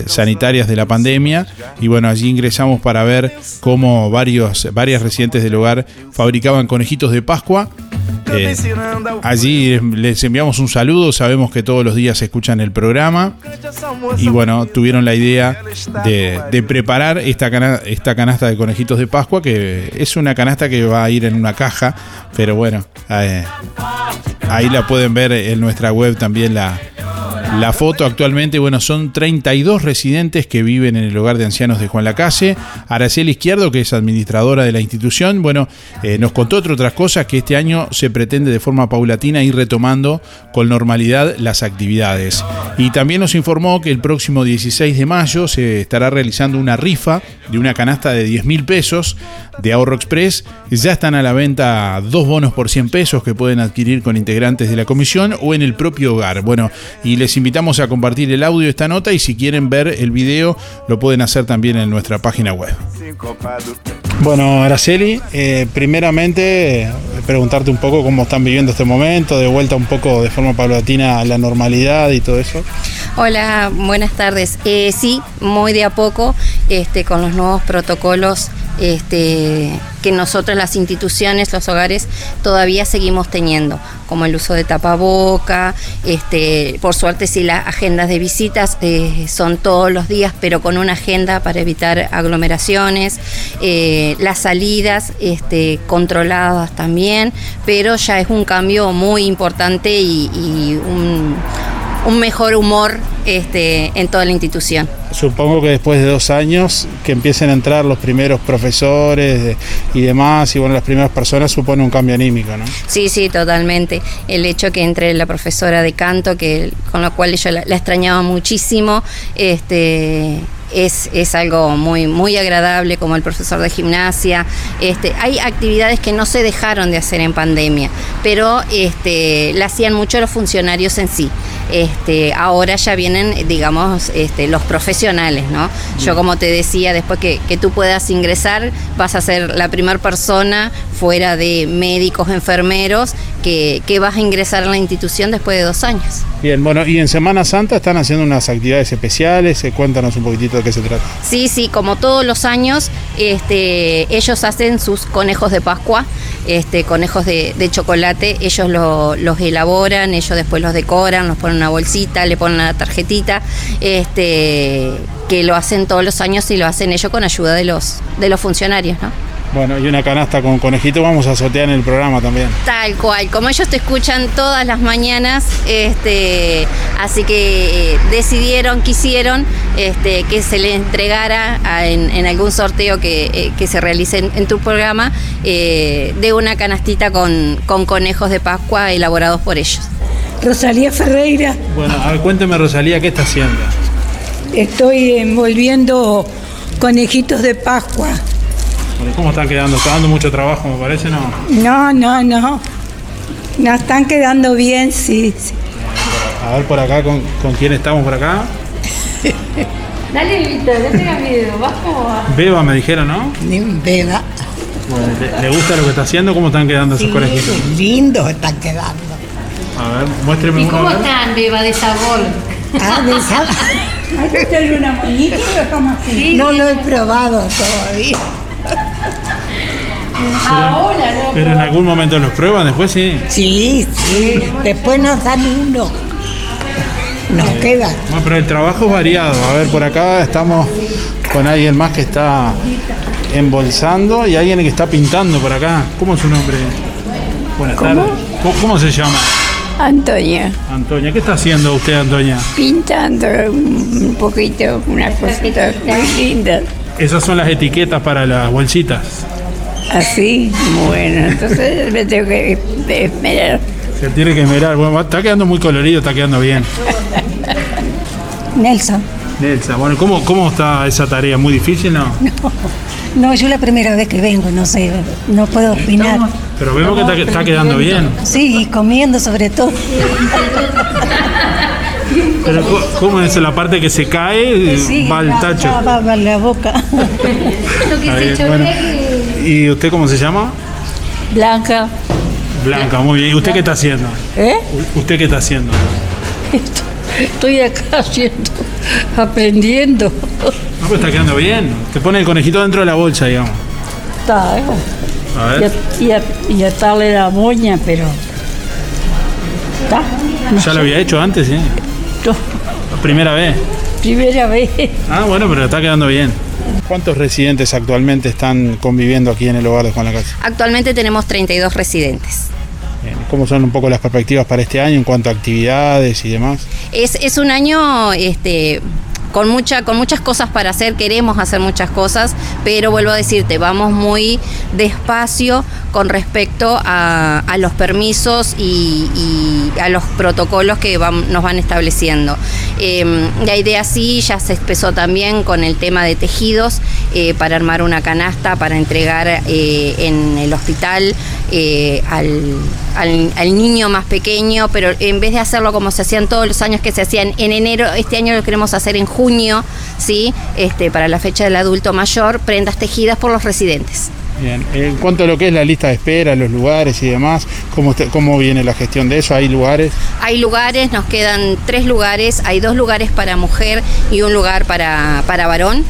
sanitarias de la pandemia. Y bueno, allí ingresamos para ver cómo varios, varias residentes del hogar fabricaban conejitos de Pascua. Eh, allí les enviamos un saludo, sabemos que todos los días escuchan el programa y bueno, tuvieron la idea de, de preparar esta, cana- esta canasta de conejitos de Pascua, que es una canasta que va a ir en una caja, pero bueno, eh, ahí la pueden ver en nuestra web también la, la foto actualmente, bueno, son 32 residentes que viven en el hogar de ancianos de Juan Lacase. Araceli Izquierdo, que es administradora de la institución, bueno, eh, nos contó entre otras cosas que este año se pretende de forma paulatina ir retomando con normalidad las actividades. Y también nos informó que el próximo 16 de mayo se estará realizando una rifa de una canasta de 10 mil pesos de Ahorro Express. Ya están a la venta dos bonos por 100 pesos que pueden adquirir con integrantes de la comisión o en el propio hogar. Bueno, y les invitamos a compartir el audio de esta nota y si quieren ver el video lo pueden hacer también en nuestra página web. Bueno, Araceli, eh, primeramente eh, preguntarte un poco cómo están viviendo este momento, de vuelta un poco de forma paulatina a la normalidad y todo eso. Hola, buenas tardes. Eh, sí, muy de a poco, este, con los nuevos protocolos este, que nosotros, las instituciones, los hogares, todavía seguimos teniendo, como el uso de tapaboca, este, por suerte sí las agendas de visitas eh, son todos los días, pero con una agenda para evitar aglomeraciones, eh, las salidas este, controladas también, pero ya es un cambio muy importante y, y un un mejor humor este, en toda la institución. Supongo que después de dos años que empiecen a entrar los primeros profesores y demás, y bueno, las primeras personas supone un cambio anímico, ¿no? Sí, sí, totalmente. El hecho que entre la profesora de canto, que con la cual yo la, la extrañaba muchísimo, este es, es algo muy, muy agradable, como el profesor de gimnasia. Este, hay actividades que no se dejaron de hacer en pandemia, pero este, la hacían mucho los funcionarios en sí. Este, ahora ya vienen, digamos, este, los profesionales, ¿no? Yo como te decía, después que, que tú puedas ingresar, vas a ser la primera persona fuera de médicos, enfermeros, que, que vas a ingresar a la institución después de dos años. Bien, bueno, y en Semana Santa están haciendo unas actividades especiales, eh, cuéntanos un poquitito de qué se trata. Sí, sí, como todos los años, este, ellos hacen sus conejos de Pascua, este, conejos de, de chocolate, ellos lo- los elaboran, ellos después los decoran, los ponen en una bolsita, le ponen una tarjetita, este, que lo hacen todos los años y lo hacen ellos con ayuda de los, de los funcionarios, ¿no? Bueno, y una canasta con conejito vamos a sortear en el programa también. Tal cual, como ellos te escuchan todas las mañanas, este, así que eh, decidieron, quisieron este, que se le entregara a- en, en algún sorteo que, eh, que se realice en, en tu programa eh, de una canastita con, con conejos de Pascua elaborados por ellos. Rosalía Ferreira, Bueno, a ver, cuénteme Rosalía, ¿qué está haciendo? estoy envolviendo conejitos de Pascua. ¿Cómo están quedando? ¿Está dando mucho trabajo, me parece, no? No, no, no. Nos están quedando bien, sí. sí. A ver por acá, ¿con, con quién estamos por acá? <laughs> Dale, Víctor, no tengas miedo, vas como vas. Beba me dijeron, ¿no? Beba. Bueno, ¿le, le gusta lo que está haciendo? ¿Cómo están quedando esos conejitos? lindos están quedando. A ver, muéstreme ¿Y uno. cómo a ver. están, Beba, de sabor? Ah, de sabor. ¿Hay que hacerle una manita o cómo así? No lo he probado todavía. Ahora, no. Pero en algún momento los prueban, después sí. Sí, sí. Después nos dan uno. Nos queda. Bueno, pero el trabajo es variado. A ver, por acá estamos con alguien más que está embolsando y alguien que está pintando por acá. ¿Cómo es su nombre? Buenas ¿Cómo? tardes. ¿Cómo, cómo se llama? Antonia, Antonia. ¿Qué está haciendo usted, Antonia? pintando un poquito, unas cositas muy lindas. Esas son las etiquetas para las bolsitas. Así, bueno, entonces <laughs> me tengo que esperar. Se tiene que mirar. Bueno, está quedando muy colorido, está quedando bien. Nelson. Nelsa, bueno, ¿cómo, ¿cómo está esa tarea? ¿Muy difícil no? No, yo la primera vez que vengo, no sé, no puedo opinar. Pero vemos que está, está quedando bien. Sí, comiendo sobre todo. Pero ¿cómo es la parte que se cae? Sí, va al tacho. Va, va, la boca. Está bien, bueno. ¿Y usted cómo se llama? Blanca. Blanca, muy bien. ¿Y usted qué está haciendo? ¿Eh? ¿Usted qué está haciendo? Estoy acá haciendo, aprendiendo. No, pero está quedando bien. Te pone el conejito dentro de la bolsa, digamos. Está, ¿eh? A ver. Y, a- y, a- y atarle la moña, pero. Está. No Ya sé. lo había hecho antes, ¿sí? No, Primera vez. primera vez. Ah, bueno, pero está quedando bien. ¿Cuántos residentes actualmente están conviviendo aquí en el hogar de Juan la Casa? Actualmente tenemos 32 residentes. ¿Cómo son un poco las perspectivas para este año en cuanto a actividades y demás? Es, es un año este, con, mucha, con muchas cosas para hacer, queremos hacer muchas cosas, pero vuelvo a decirte, vamos muy despacio con respecto a, los permisos y, a los protocolos que nos van estableciendo. Eh, la idea sí, ya se empezó también con el tema de tejidos eh, para armar una canasta para entregar eh, en el hospital eh, al, al- al niño más pequeño, pero en vez de hacerlo como se hacían todos los años que se hacían en enero, este año lo queremos hacer en junio, ¿sí? este, para la fecha del adulto mayor, prendas tejidas por los residentes. Bien, en cuanto a lo que es la lista de espera, los lugares y demás, ¿cómo, usted- cómo viene la gestión de eso? ¿Hay lugares? Hay lugares, nos quedan tres lugares, hay dos lugares para mujer y un lugar para, para varón.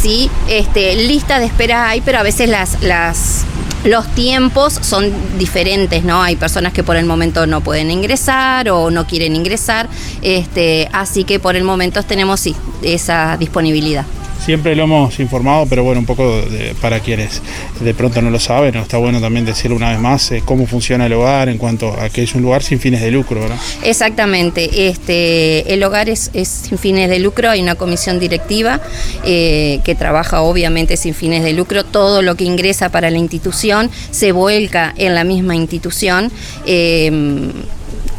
Sí, este, lista de espera hay, pero a veces las, las, los tiempos son diferentes, ¿no? Hay personas que por el momento no pueden ingresar o no quieren ingresar, este, así que por el momento tenemos sí, esa disponibilidad. Siempre lo hemos informado, pero bueno, un poco de- para quienes de pronto no lo saben, está bueno también decirlo una vez más eh, cómo funciona el hogar en cuanto a que es un lugar sin fines de lucro, ¿verdad? Exactamente, este, el hogar es, sin fines de lucro, hay una comisión directiva eh, que trabaja obviamente sin fines de lucro, todo lo que ingresa para la institución se vuelca en la misma institución. Eh,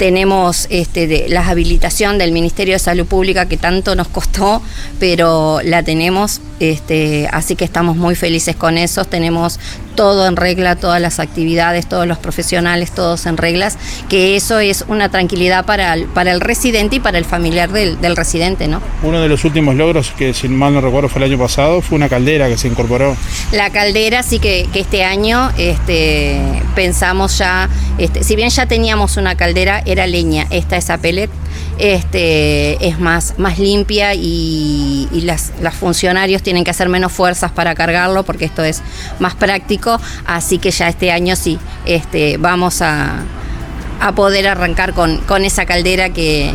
tenemos este, de, la habilitación del Ministerio de Salud Pública que tanto nos costó, pero la tenemos, este, así que estamos muy felices con eso. Tenemos todo en regla, todas las actividades, todos los profesionales, todos en reglas, que eso es una tranquilidad para el, para el residente y para el familiar del, del residente, ¿no? Uno de los últimos logros, que si mal no recuerdo fue el año pasado, fue una caldera que se incorporó. La caldera sí que, que este año este, pensamos ya, este, si bien ya teníamos una caldera, era leña, esta es a pellet, este, es más, más limpia y, las, funcionarios tienen que hacer menos fuerzas para cargarlo porque esto es más práctico, así que ya este año sí, este, vamos a, a poder arrancar con, con esa caldera que,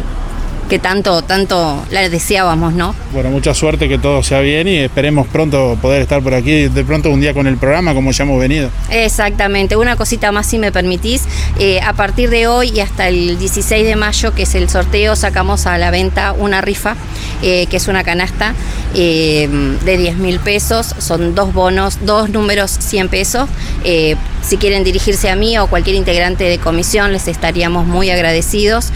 que tanto, tanto la deseábamos, ¿no? Bueno, mucha suerte, que todo sea bien y esperemos pronto poder estar por aquí, de pronto un día con el programa como ya hemos venido. Exactamente, una cosita más si me permitís. Eh, a partir de hoy y hasta el 16 de mayo, que es el sorteo, sacamos a la venta una rifa, eh, que es una canasta eh, de 10 mil pesos. Son dos bonos, dos números 100 pesos. Si quieren dirigirse a mí o cualquier integrante de comisión, les estaríamos muy agradecidos.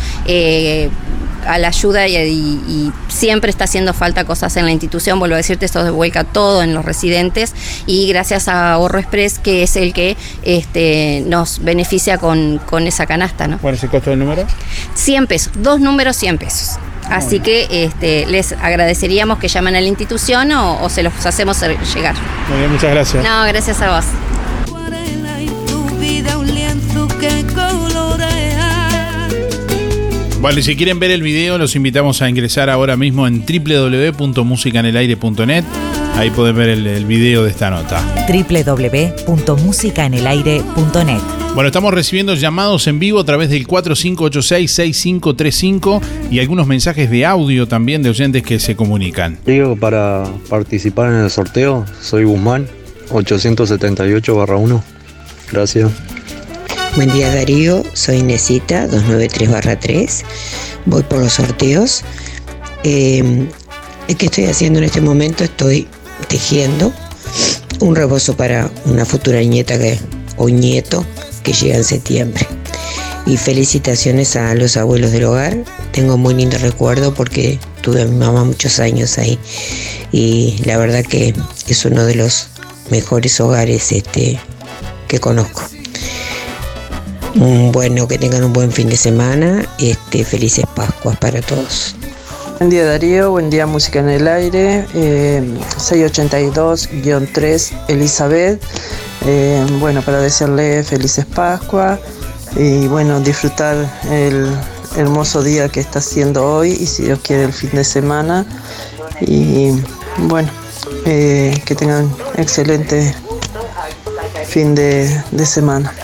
A la ayuda y, y- y siempre está haciendo falta cosas en la institución, vuelvo a decirte, esto se vuelca todo en los residentes y gracias a Ahorro Express, que es el que este, nos beneficia con, con esa canasta, ¿no? ¿Cuál es el costo del número? 100 pesos, dos números 100 pesos. Así que este, les agradeceríamos que llamen a la institución o, o se los hacemos llegar. Muy bien, muchas gracias. No, gracias a vos. Vale, si quieren ver el video, los invitamos a ingresar ahora mismo en www.musicanelaire.net. Ahí pueden ver el, el video de esta nota. www.musicaenelaire.net. Bueno, estamos recibiendo llamados en vivo a través del 4586-6535 y algunos mensajes de audio también de oyentes que se comunican. Digo, para participar en el sorteo, soy Guzmán, 878-1. Gracias. Buen día Darío, soy Nesita 293-3. Voy por los sorteos. Eh, ¿Qué estoy haciendo en este momento? Estoy tejiendo. Un rebozo para una futura nieta que, o nieto que llega en septiembre. Y felicitaciones a los abuelos del hogar. Tengo muy lindo recuerdo porque tuve a mi mamá muchos años ahí. Y la verdad que es uno de los mejores hogares este, que conozco. Bueno, que tengan un buen fin de semana. Este, felices Pascuas para todos. Buen día Darío, buen día Música en el Aire, eh, 682-3 Elizabeth. Eh, bueno, para desearle felices Pascua y bueno, disfrutar el hermoso día que está haciendo hoy y si Dios quiere el fin de semana. Y bueno, eh, que tengan excelente fin de semana.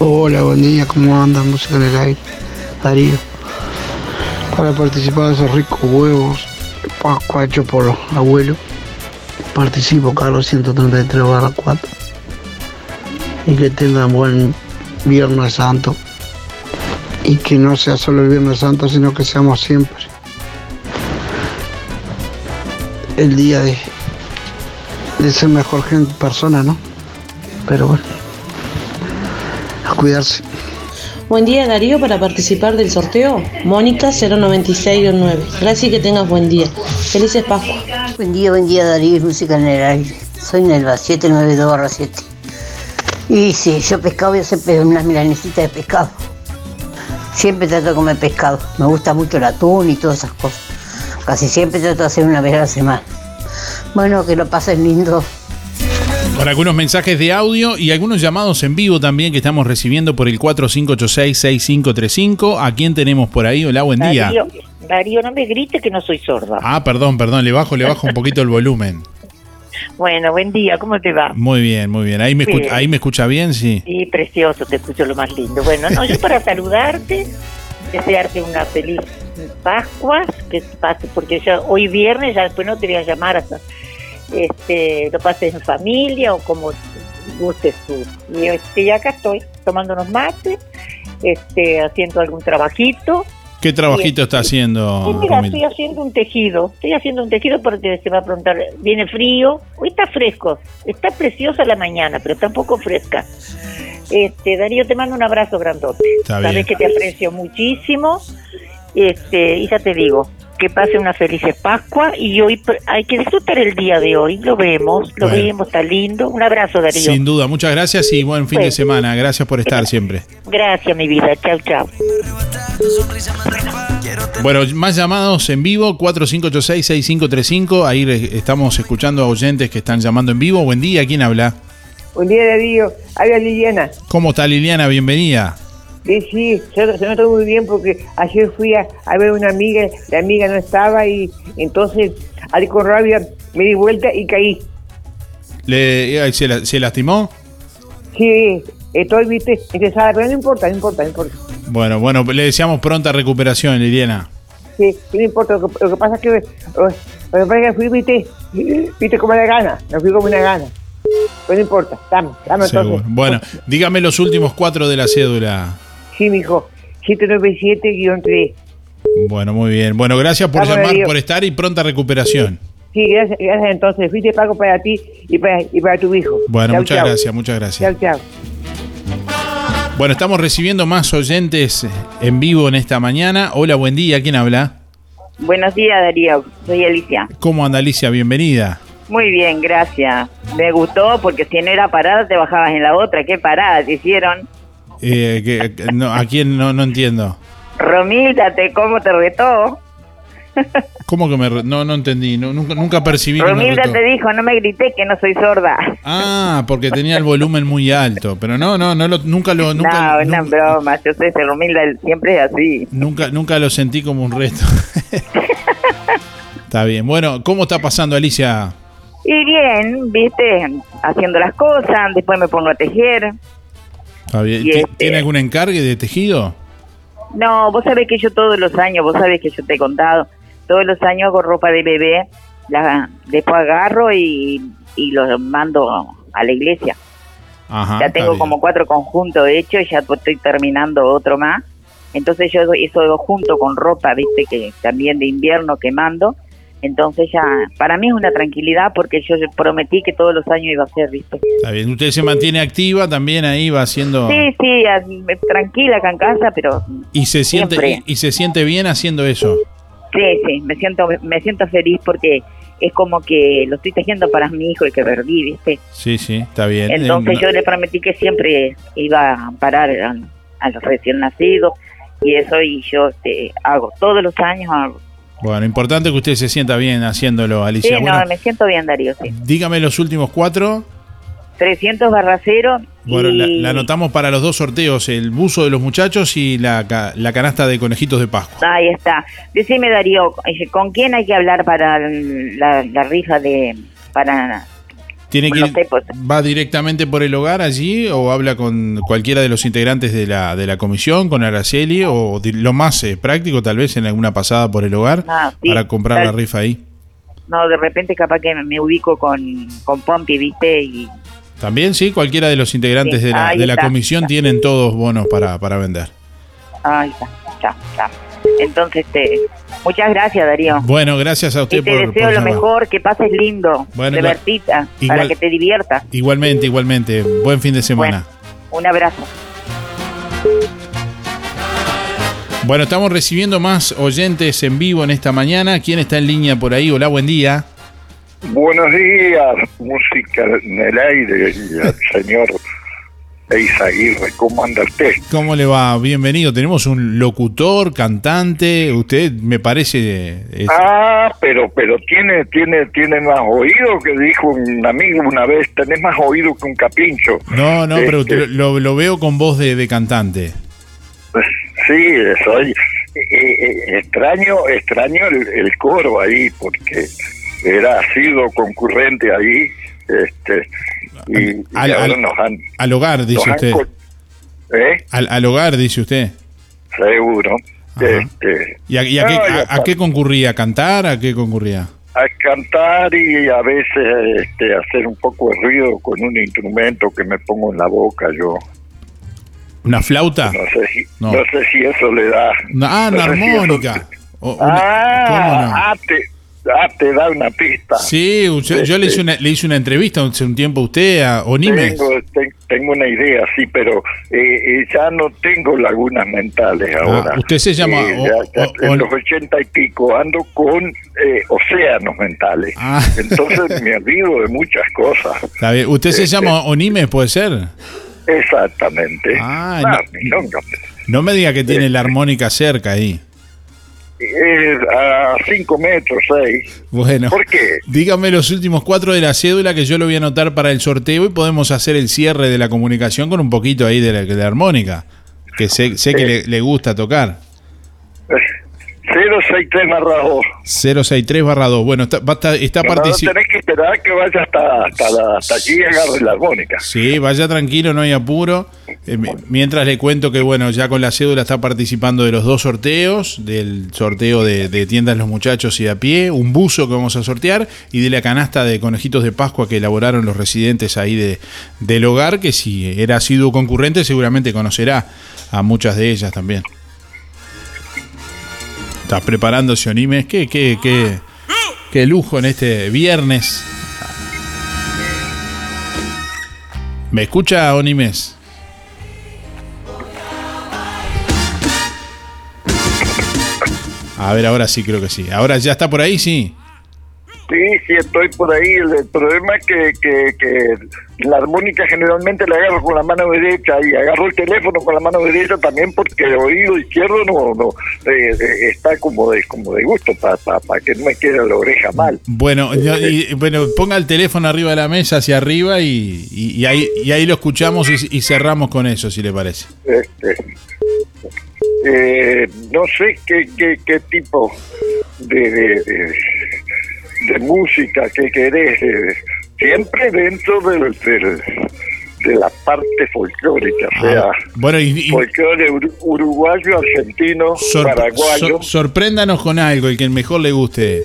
Hola, buen día, ¿cómo andan? Música en el aire. Darío. Para participar de esos ricos huevos, Pascua hecho por los abuelos, participo Carlos 133 barra 4. Y que tengan buen Viernes Santo. Y que no sea solo el Viernes Santo, sino que seamos siempre el día de, de ser mejor gente, persona, ¿no? Pero bueno, cuidarse. Buen día Darío para participar del sorteo. Mónica 09629. Gracias y que tengas buen día. Felices Pascuas. Buen día, buen día Darío, música en el aire. Soy Nelva, 792 7. Y sí, yo pescado voy a hacer unas milanesitas de pescado. Siempre trato de comer pescado. Me gusta mucho el atún y todas esas cosas. Casi siempre trato de hacer una vez a la semana. Bueno, que lo pasen lindo. Con algunos mensajes de audio y algunos llamados en vivo también que estamos recibiendo por el 4586-6535. ¿A quién tenemos por ahí? Hola, buen día. Darío, Darío, no me grites que no soy sorda. Ah, perdón, perdón, le bajo, le bajo un poquito el volumen. <laughs> Bueno, buen día, ¿cómo te va? Muy bien, muy bien. Ahí me, escu- Bien. ahí me escucha bien, sí. Sí, precioso, te escucho lo más lindo. Bueno, no, yo para saludarte, desearte una feliz Pascua, que pase, porque ya hoy viernes, ya después no te voy a llamar hasta este, lo pases en familia o como gustes tú. Y, este, y acá estoy tomando unos mates, este, haciendo algún trabajito. ¿Qué trabajito está haciendo? Sí, mira, estoy haciendo un tejido. Estoy haciendo un tejido porque se va a preguntar, viene frío. Hoy está fresco. Está preciosa la mañana, pero está un poco fresca. Este, Darío, te mando un abrazo grandote. Sabes que te aprecio muchísimo. Este, y ya te digo, que pase una feliz Pascua y hoy hay que disfrutar el día de hoy. Lo vemos, lo Bueno. vemos, está lindo. Un abrazo, Darío. Sin duda, muchas gracias y buen fin de semana. Gracias por estar siempre. Gracias, mi vida. Chao, chao. Bueno, más llamados en vivo, 4586-6535. Ahí estamos escuchando a oyentes que están llamando en vivo. Buen día, ¿quién habla? Buen día, Darío. Habla Liliana. ¿Cómo está Liliana? Bienvenida. Sí, sí, se, se notó muy bien porque ayer fui a, a ver a una amiga, la amiga no estaba y entonces, al con rabia, me di vuelta y caí. Le, eh, ¿se, la- se lastimó? Sí, estoy, viste, interesada, pero no importa, no importa, no importa. Bueno, bueno, le deseamos pronta recuperación, Liliana. Sí, no importa. Lo que, lo que pasa es que, lo, que pasa es que fui, viste, viste como una gana, me fui como una gana. Pero no importa, estamos Seguro. entonces. Bueno, dígame los últimos cuatro de la cédula. Sí, mijo, 797-3. Bueno, muy bien. Bueno, gracias por Vamos, llamar, por estar y pronta recuperación. Sí, gracias, gracias entonces. Fuiste pago para ti y para, y para tu hijo. Bueno, Chau, muchas chau. gracias, muchas gracias. Chao, chao. Bueno, estamos recibiendo más oyentes en vivo en esta mañana. Hola, buen día. ¿Quién habla? Buenos días, Darío. Soy Alicia. ¿Cómo anda Alicia? Bienvenida. Muy bien, gracias. Me gustó porque si no era parada te bajabas en la otra. ¿Qué parada te hicieron? Eh, que- que- no, ¿A quién no, no entiendo? Romilda, te, ¿cómo te retó? ¿Cómo que me.? re- No, no entendí. no, nunca, nunca percibí que me Romilda te dijo, no me grité que no soy sorda. Ah, porque tenía el volumen muy alto. Pero no, no, no lo- nunca lo. Nunca, no, una broma. Yo sé que Romilda siempre es así. Nunca, nunca lo sentí como un reto. <laughs> está bien. Bueno, ¿cómo está pasando Alicia? Y bien, viste, haciendo las cosas, después me pongo a tejer. ¿Ti- este- ¿Tiene algún encargue de tejido? No, vos sabés que yo todos los años, vos sabés que yo te he contado, todos los años hago ropa de bebé, la, después agarro y, y los mando a la iglesia. Ajá. ya tengo como cuatro conjuntos hechos y ya estoy terminando otro más. Entonces yo eso junto con ropa, viste, que también de invierno que mando Entonces ya, para mí es una tranquilidad porque yo prometí que todos los años iba a ser, ¿viste? Está bien. Usted se mantiene activa, también ahí va haciendo... Sí, sí, tranquila acá en casa, pero Y se siente Siempre. y, y se siente bien haciendo eso. sí, sí, me siento, me siento feliz porque es como que lo estoy tejiendo para mi hijo y que perdí, ¿viste? Sí, sí, está bien. Entonces Eh, yo le prometí que siempre iba a parar a, a los recién nacidos y eso y yo este, hago todos los años hago. Bueno, importante que usted se sienta bien haciéndolo, Sí, Alicia. Bueno, no, me siento bien, Darío, sí. dígame los últimos cuatro. 300 barra cero Bueno, y la, la anotamos para los dos sorteos, el buzo de los muchachos y la, la canasta de conejitos de Pascua. ahí está. Decime, Darío, eh, ¿con quién hay que hablar para la, la rifa de... para ¿Tiene que ir- pues. va directamente por el hogar allí o habla con cualquiera de los integrantes de la, de la comisión, con Araceli o lo más eh, práctico tal vez en alguna pasada por el hogar Ah, sí, para comprar la rifa ahí? No, de repente capaz que me ubico con, con Pompi, ¿viste? Y También sí, cualquiera de los integrantes Sí, de la, de la está. comisión tienen todos bonos para, para vender. ahí está, ya, ya. Entonces, este, muchas gracias, Darío. Bueno, gracias a usted Y te por, deseo por lo llamar. mejor, que pases lindo, Bueno, igual- para que te diviertas. Igualmente, igualmente. Buen fin de semana. Un abrazo. Bueno, estamos recibiendo más oyentes en vivo en esta mañana. ¿Quién está en línea por ahí? Hola, buen día. Buenos días, música en el aire y al señor Eizaguirre, ¿cómo anda usted? ¿Cómo le va? Bienvenido. Tenemos un locutor, cantante. Usted me parece... es- Ah, pero pero tiene tiene tiene más oído que dijo un amigo una vez, tenés más oído que un capincho. No, no, pero Este, usted lo, lo veo con voz de, de cantante. Sí, soy eh, eh, extraño extraño el, el coro ahí porque era sido concurrente ahí, este y, y Al- ahora al- nos han Al hogar, dice usted. ¿Eh? Al, al hogar, dice usted. Seguro. Este, ¿Y a, y a qué, a- qué concurría? ¿A cantar? ¿A qué concurría? a cantar y a veces este, hacer un poco de ruido con un instrumento que me pongo en la boca yo. ¿Una flauta? No sé si, No. no. sé si eso le da. Ah, una sé si eso- armónica. O- una- ah, ¿cómo no? ah, te, ah, te da una pista. Sí, yo, yo le, hice una, le hice una entrevista hace un tiempo a usted, a Onimes. Tengo, ten- tengo una idea, sí, pero eh, eh, ya no tengo lagunas mentales ahora. Ah, usted se llama Eh, ya- ya en los ochenta y pico ando con eh, océanos mentales. Ah. <laughs> Entonces me olvido de muchas cosas. Está bien. ¿Usted se Este, llama Onimes, puede ser? Exactamente. Ah, no-. No me diga que tiene la armónica cerca ahí. Eh, a 5 metros, 6. Bueno, ¿Por qué? dígame los últimos cuatro de la cédula que yo lo voy a anotar para el sorteo y podemos hacer el cierre de la comunicación con un poquito ahí de la, de la armónica, que sé, sé que le, le gusta tocar. 063 barra 2. 063 barra 2. Bueno, está, va a estar- está No, no, participando. tenés que esperar que vaya hasta, hasta, la- hasta allí y agarre la armónica. Sí, vaya tranquilo, no hay apuro. Eh, mi- mientras le cuento que, bueno, ya con la cédula está participando de los dos sorteos, del sorteo de, de tiendas Los Muchachos y de a pie, un buzo que vamos a sortear y de la canasta de conejitos de Pascua que elaboraron los residentes ahí de, del hogar, que si era sido concurrente seguramente conocerá a muchas de ellas también. Está preparándose Onimes, qué, qué, qué, qué lujo en este viernes. ¿Me escucha Onimes? A ver, ahora sí creo que sí. Ahora ya está por ahí, sí. Sí, sí, estoy por ahí. El, problema es que, que, que la armónica generalmente la agarro con la mano derecha y agarro el teléfono con la mano derecha también porque el oído izquierdo no, no eh, eh, está como de como de gusto para que no me quede la oreja mal. Bueno, y- bueno, ponga el teléfono arriba de la mesa, hacia arriba, y, y- y ahí, y ahí lo escuchamos y, y cerramos con eso, si le parece. Este, eh, no sé qué, qué, qué tipo de, de, de- de música que querés, eh, siempre dentro del, del- de la parte folclórica, o sea, Ah, bueno, y, y folclore uru- uruguayo, argentino, sor- paraguayo. sor- sorpréndanos con algo, el que mejor le guste.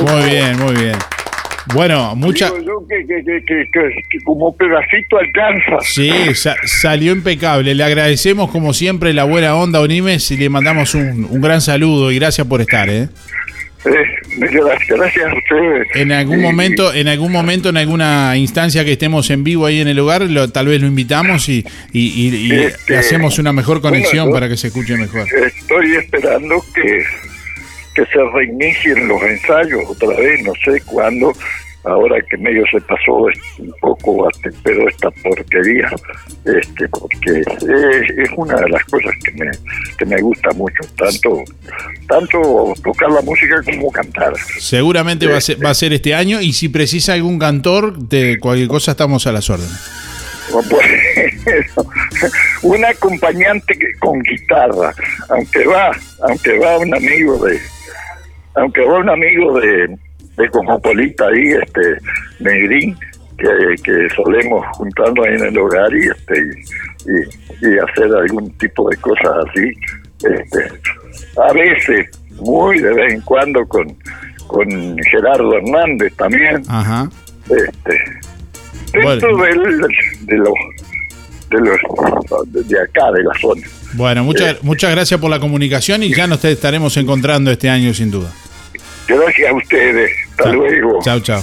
Muy bien, muy bien. Bueno, mucha. Digo yo que, que, que, que- como pedacito alcanza. Sí, sa- salió impecable. Le agradecemos como siempre la buena onda, Onimes, y le mandamos un, un gran saludo y gracias por estar, ¿eh? Eh, gracias, gracias a ustedes. En algún momento, en algún momento, en alguna instancia que estemos en vivo ahí en el lugar, lo- tal vez lo invitamos y, y- y- y Este, hacemos una mejor conexión bueno, yo- para que se escuche mejor. Estoy esperando que, que se reinicien los ensayos otra vez, no sé cuándo, ahora que medio se pasó un poco hasta pero esta porquería, este, porque es, es una de las cosas que me, que me gusta mucho, tanto, tanto tocar la música como cantar. Seguramente va a, ser, va a ser este año y si precisa algún cantor de cualquier cosa estamos a las órdenes. O por ejemplo, un acompañante con guitarra, aunque va, aunque va un amigo de, aunque va un amigo de, de Cosmopolita ahí, este, Negrín, que, que solemos juntarnos ahí en el hogar y este y, y- y hacer algún tipo de cosas así, este, a veces, muy de vez en cuando con, con Gerardo Hernández también, Ajá. este, dentro del, de los de los de acá de la zona Bueno, muchas, muchas gracias por la comunicación y ya nos estaremos encontrando este año sin duda. Gracias a ustedes hasta Chao. luego Chao, chao.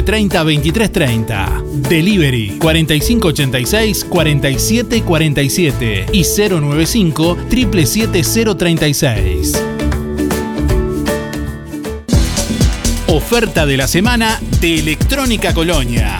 930 2330. Delivery 4586 4747 y 095 77036. Oferta de la semana de Electrónica Colonia.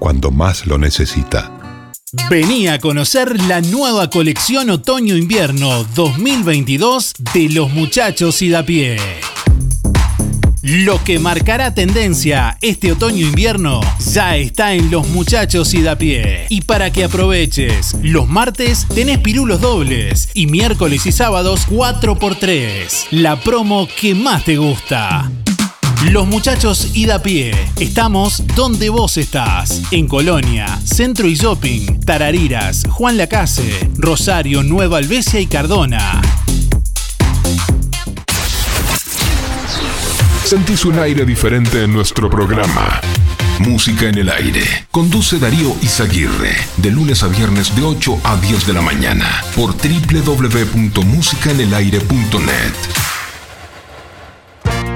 cuando más lo necesita. Vení a conocer la nueva colección Otoño-Invierno 2022 de los muchachos y da pie. Lo que marcará tendencia este otoño-invierno ya está en los muchachos y da pie. Y para que aproveches, los martes tenés pirulos dobles y miércoles y sábados 4x3. La promo que más te gusta. Los muchachos ida a pie. Estamos donde vos estás. En Colonia, Centro y Shopping, Tarariras, Juan Lacase, Rosario, Nueva Albesia y Cardona. Sentís un aire diferente en nuestro programa. Música en el aire. Conduce Darío Izaguirre. De lunes a viernes de 8 a 10 de la mañana. Por www.musicaenelaire.net.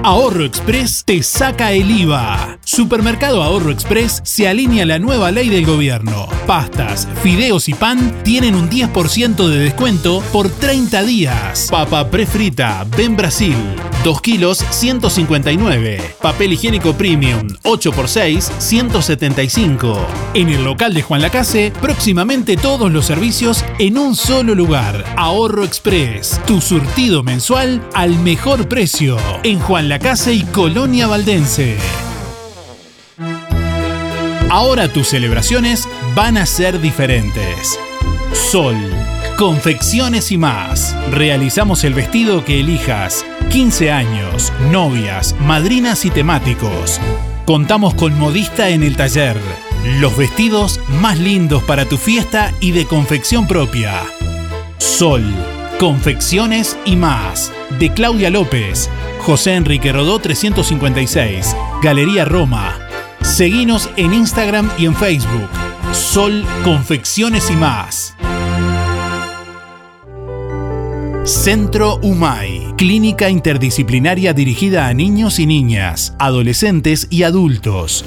Ahorro Express te saca el IVA. Supermercado Ahorro Express se alinea a la nueva ley del gobierno. Pastas, fideos y pan tienen un 10% de descuento por 30 días. Papa prefrita, Ben Brasil, 2 kilos 159. Papel higiénico premium, 8x6, 175. En el local de Juan Lacase, próximamente todos los servicios en un solo lugar. Ahorro Express, tu surtido mensual al mejor precio. En Juan Lacase y Colonia Valdense. Ahora tus celebraciones van a ser diferentes. Sol, confecciones y más. Realizamos el vestido que elijas. 15 años, novias, madrinas y temáticos. Contamos con modista en el taller. Los vestidos más lindos para tu fiesta y de confección propia. Sol, confecciones y más. De Claudia López. José Enrique Rodó 356. Galería Roma. Seguinos en Instagram y en Facebook. Sol Confecciones y más. Centro UMAI, clínica interdisciplinaria dirigida a niños y niñas, adolescentes y adultos.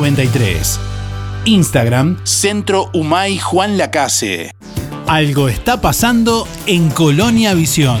93. Instagram, Centro Humay Juan Lacase. Algo está pasando en Colonia Visión.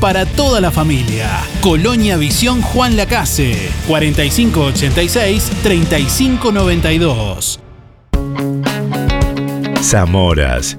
para toda la familia. Colonia Visión Juan Lacase, 4586-3592. Zamoras.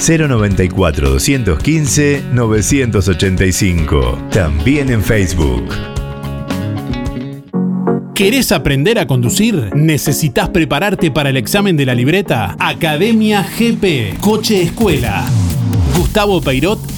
094 215 985. También en Facebook. ¿Querés aprender a conducir? ¿Necesitas prepararte para el examen de la libreta? Academia GP, Coche Escuela. Gustavo Peirot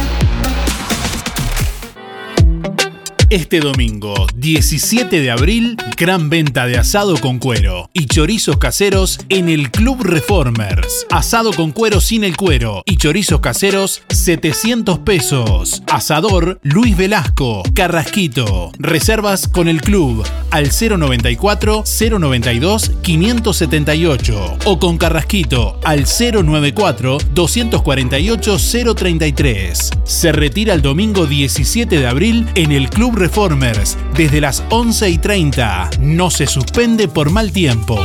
Este domingo, 17 de abril, gran venta de asado con cuero y chorizos caseros en el Club Reformers. Asado con cuero sin el cuero y chorizos caseros, 700 pesos. Asador Luis Velasco, Carrasquito. Reservas con el club al 094 092 578 o con Carrasquito al 094 248 033. Se retira el domingo 17 de abril en el Club Reformers desde las 11 y 30. No se suspende por mal tiempo.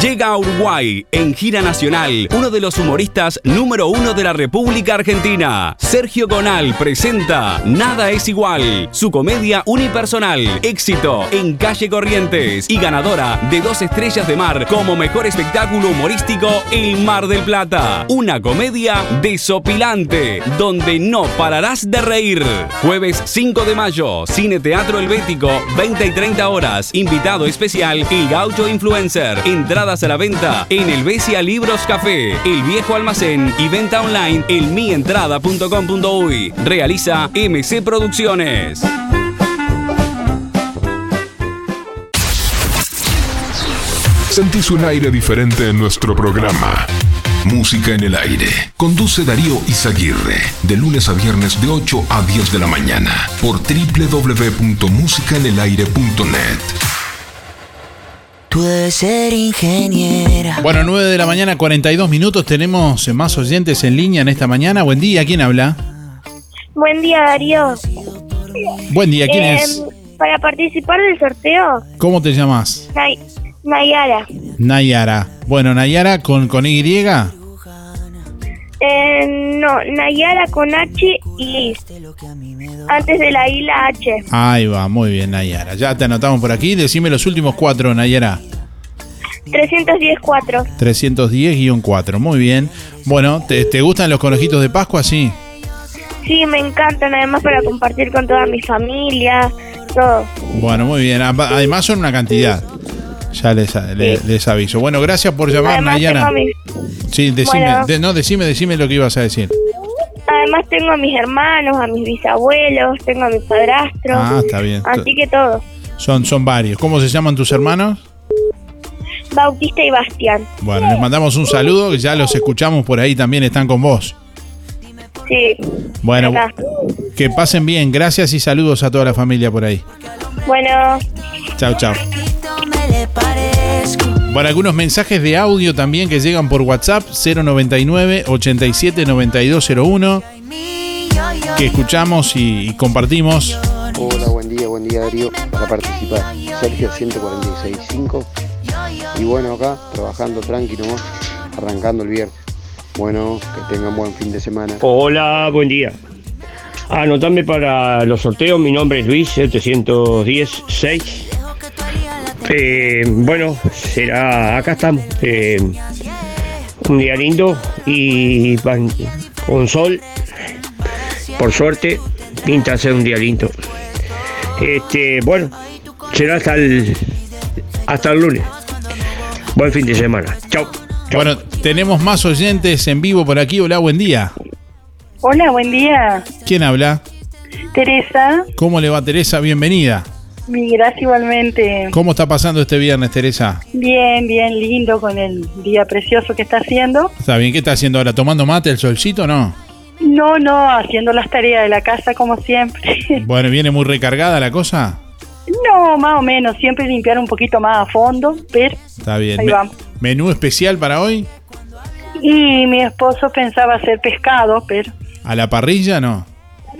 Llega a Uruguay en gira nacional uno de los humoristas número uno de la República Argentina. Sergio Gonal presenta Nada es igual, su comedia unipersonal, éxito en calle Corrientes y ganadora de dos estrellas de mar como mejor espectáculo humorístico El Mar del Plata. Una comedia desopilante donde no pararás de reír. Jueves 5 de mayo, Cine Teatro Helvético, 20 y 30 horas. Invitado especial, El Gaucho Influencer. Entradas a la venta en el Besia Libros Café, El Viejo Almacén y venta online en mientrada.com.uy. Realiza MC Producciones. Sentís un aire diferente en nuestro programa. Música en el aire. Conduce Darío Izaguirre. De lunes a viernes de 8 a 10 de la mañana. Por www.musicaenelaire.net. Tú debes ser ingeniera. Bueno, 9 de la mañana, 42 minutos. Tenemos más oyentes en línea en esta mañana. Buen día, ¿quién habla? Buen día, Darío. Buen día, ¿quién Eh, es? Para participar del sorteo, ¿Cómo te llamas? Nay- Nayara. Nayara. Bueno, Nayara con, con Y. Eh, no, Nayara con H y antes de la I la H. Ahí va, muy bien, Nayara. Ya te anotamos por aquí. Decime los últimos cuatro, Nayara. 310-4. 310-4. Muy bien. Bueno, ¿te, te gustan los conejitos de Pascua? Sí. Sí, me encantan, además para compartir con toda mi familia, todo. Bueno, muy bien. Además son una cantidad. Ya les, le- les aviso. Bueno, gracias por llamar, Además Nayara. tengo, a mis, Sí, decime, Bueno. de- no, decime, decime lo que ibas a decir. además tengo a mis hermanos, a mis bisabuelos, tengo a mi padrastro. Ah, está bien. Así que todo. Son, son varios. ¿Cómo se llaman tus hermanos? Bautista y Bastián. Bueno, les mandamos un saludo, que ya los escuchamos por ahí, también están con vos. Sí. Bueno, acá. que pasen bien. Gracias y saludos a toda la familia por ahí. Bueno, Chao, chao. Bueno, algunos mensajes de audio también que llegan por WhatsApp 099 87 9201 que escuchamos y, y compartimos. Hola, buen día, buen día Darío, para participar. Sergio 146.5 y bueno acá, trabajando tranquilo, arrancando el viernes. Bueno, que tengan buen fin de semana. Hola, buen día. Anotame para los sorteos, mi nombre es Luis 716. Eh, bueno, será, acá estamos. eh, un día lindo y con sol. Por suerte, pinta ser un día lindo. Este, bueno, será hasta el hasta el lunes. Buen fin de semana. Chao. Bueno, tenemos más oyentes en vivo por aquí. Hola, buen día. Hola, buen día. ¿Quién habla? Teresa, ¿Cómo le va Teresa? Bienvenida. Mi gracia igualmente. ¿Cómo está pasando este viernes, Teresa? Bien, bien lindo con el día precioso que está haciendo. ¿Está bien? ¿Qué está haciendo ahora? ¿Tomando mate el solcito o no? No, no, haciendo las tareas de la casa como siempre. <laughs> Bueno, ¿viene muy recargada la cosa? No, más o menos, siempre limpiar un poquito más a fondo, pero Está bien. Ahí Me- vamos. ¿Menú especial para hoy? y mi esposo pensaba hacer pescado, pero ¿A la parrilla no?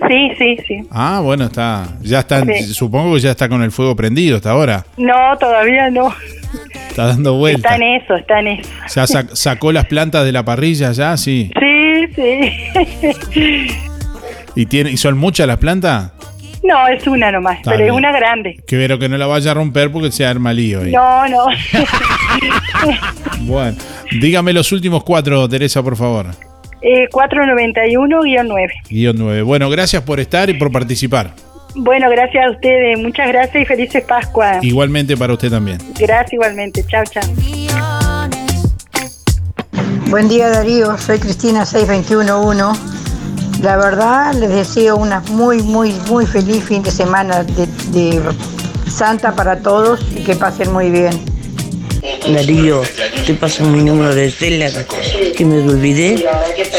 Sí, sí, sí. Ah, bueno, está. Ya está. Sí. Supongo que ya está con el fuego prendido hasta ahora. No, todavía no. Está dando vueltas. Está en eso, está en eso. ¿Ya sac- sacó las plantas de la parrilla ya? Sí. Sí, sí. <laughs> ¿Y, tiene, ¿Y son muchas las plantas? No, es una nomás, Está pero bien. es una grande. Que vero que no la vaya a romper porque se arma lío ahí. No, no. <laughs> Bueno, dígame los últimos cuatro, Teresa, por favor. Eh, 491-9. Guión 9. Bueno, gracias por estar y por participar. Bueno, gracias a ustedes. Muchas gracias y felices Pascua. Igualmente para usted también. Gracias igualmente. Chao, chao. Buen día Darío, soy Cristina 6211. La verdad les deseo una muy, muy, muy feliz fin de semana de, de Santa para todos y que pasen muy bien. Darío, te paso mi número de celular que me olvidé.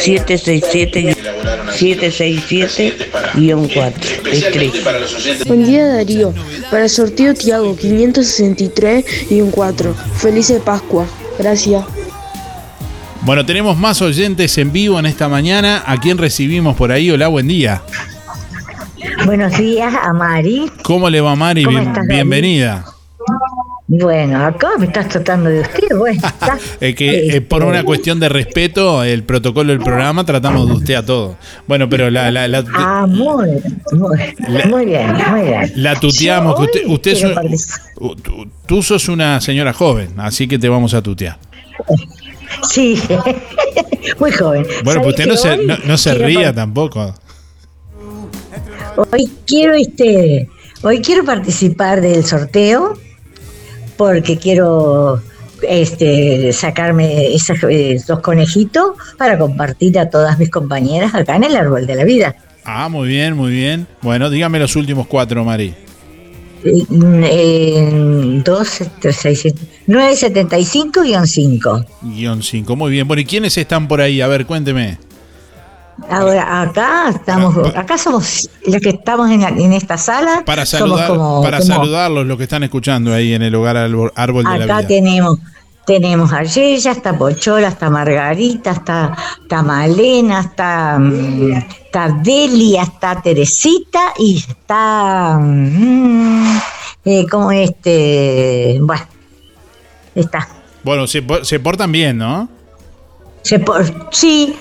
767 767-4. Es 3. Buen día Darío, para el sorteo Tiago 563 y un 4. Feliz Pascua, gracias. Bueno, tenemos más oyentes en vivo en esta mañana. ¿A quién recibimos por ahí? Hola, buen día. Buenos días a Mari. ¿Cómo le va, Mari? ¿Cómo Bien- estás, David? bienvenida. Bueno, acá me estás tratando de usted, bueno. <laughs> Es que eh, por una cuestión de respeto, el protocolo del programa, tratamos de usted a todo. Bueno, pero la... la, la Ah, muy, muy, muy bien, muy bien. La tuteamos, Yo que usted, usted tú, sos una señora joven, así que te vamos a tutear. Sí, <laughs> muy joven. Bueno, pues usted no ¿Sabe se, no, no se ría tampoco. Hoy quiero este, hoy quiero participar del sorteo porque quiero este sacarme esos eh, dos conejitos para compartir a todas mis compañeras acá en el árbol de la vida. Ah, muy bien, muy bien. Bueno, dígame los últimos cuatro, Mari. Eh, eh, seis, siete, nueve, setenta y cinco guion cinco. Guión 5, muy bien. Bueno, ¿y quiénes están por ahí? A ver, cuénteme. Ahora acá estamos, acá somos los que estamos en, en esta sala. Para saludar, como- para como- saludarlos, los que están escuchando ahí en el hogar árbol, árbol de la Acá vida. tenemos, tenemos a Yeya, está Pochola, está Margarita, está, está Malena, está, está Delia, está Teresita y está mm, eh, como este, bueno, está. Bueno, se, se portan bien, ¿no? Se por- sí,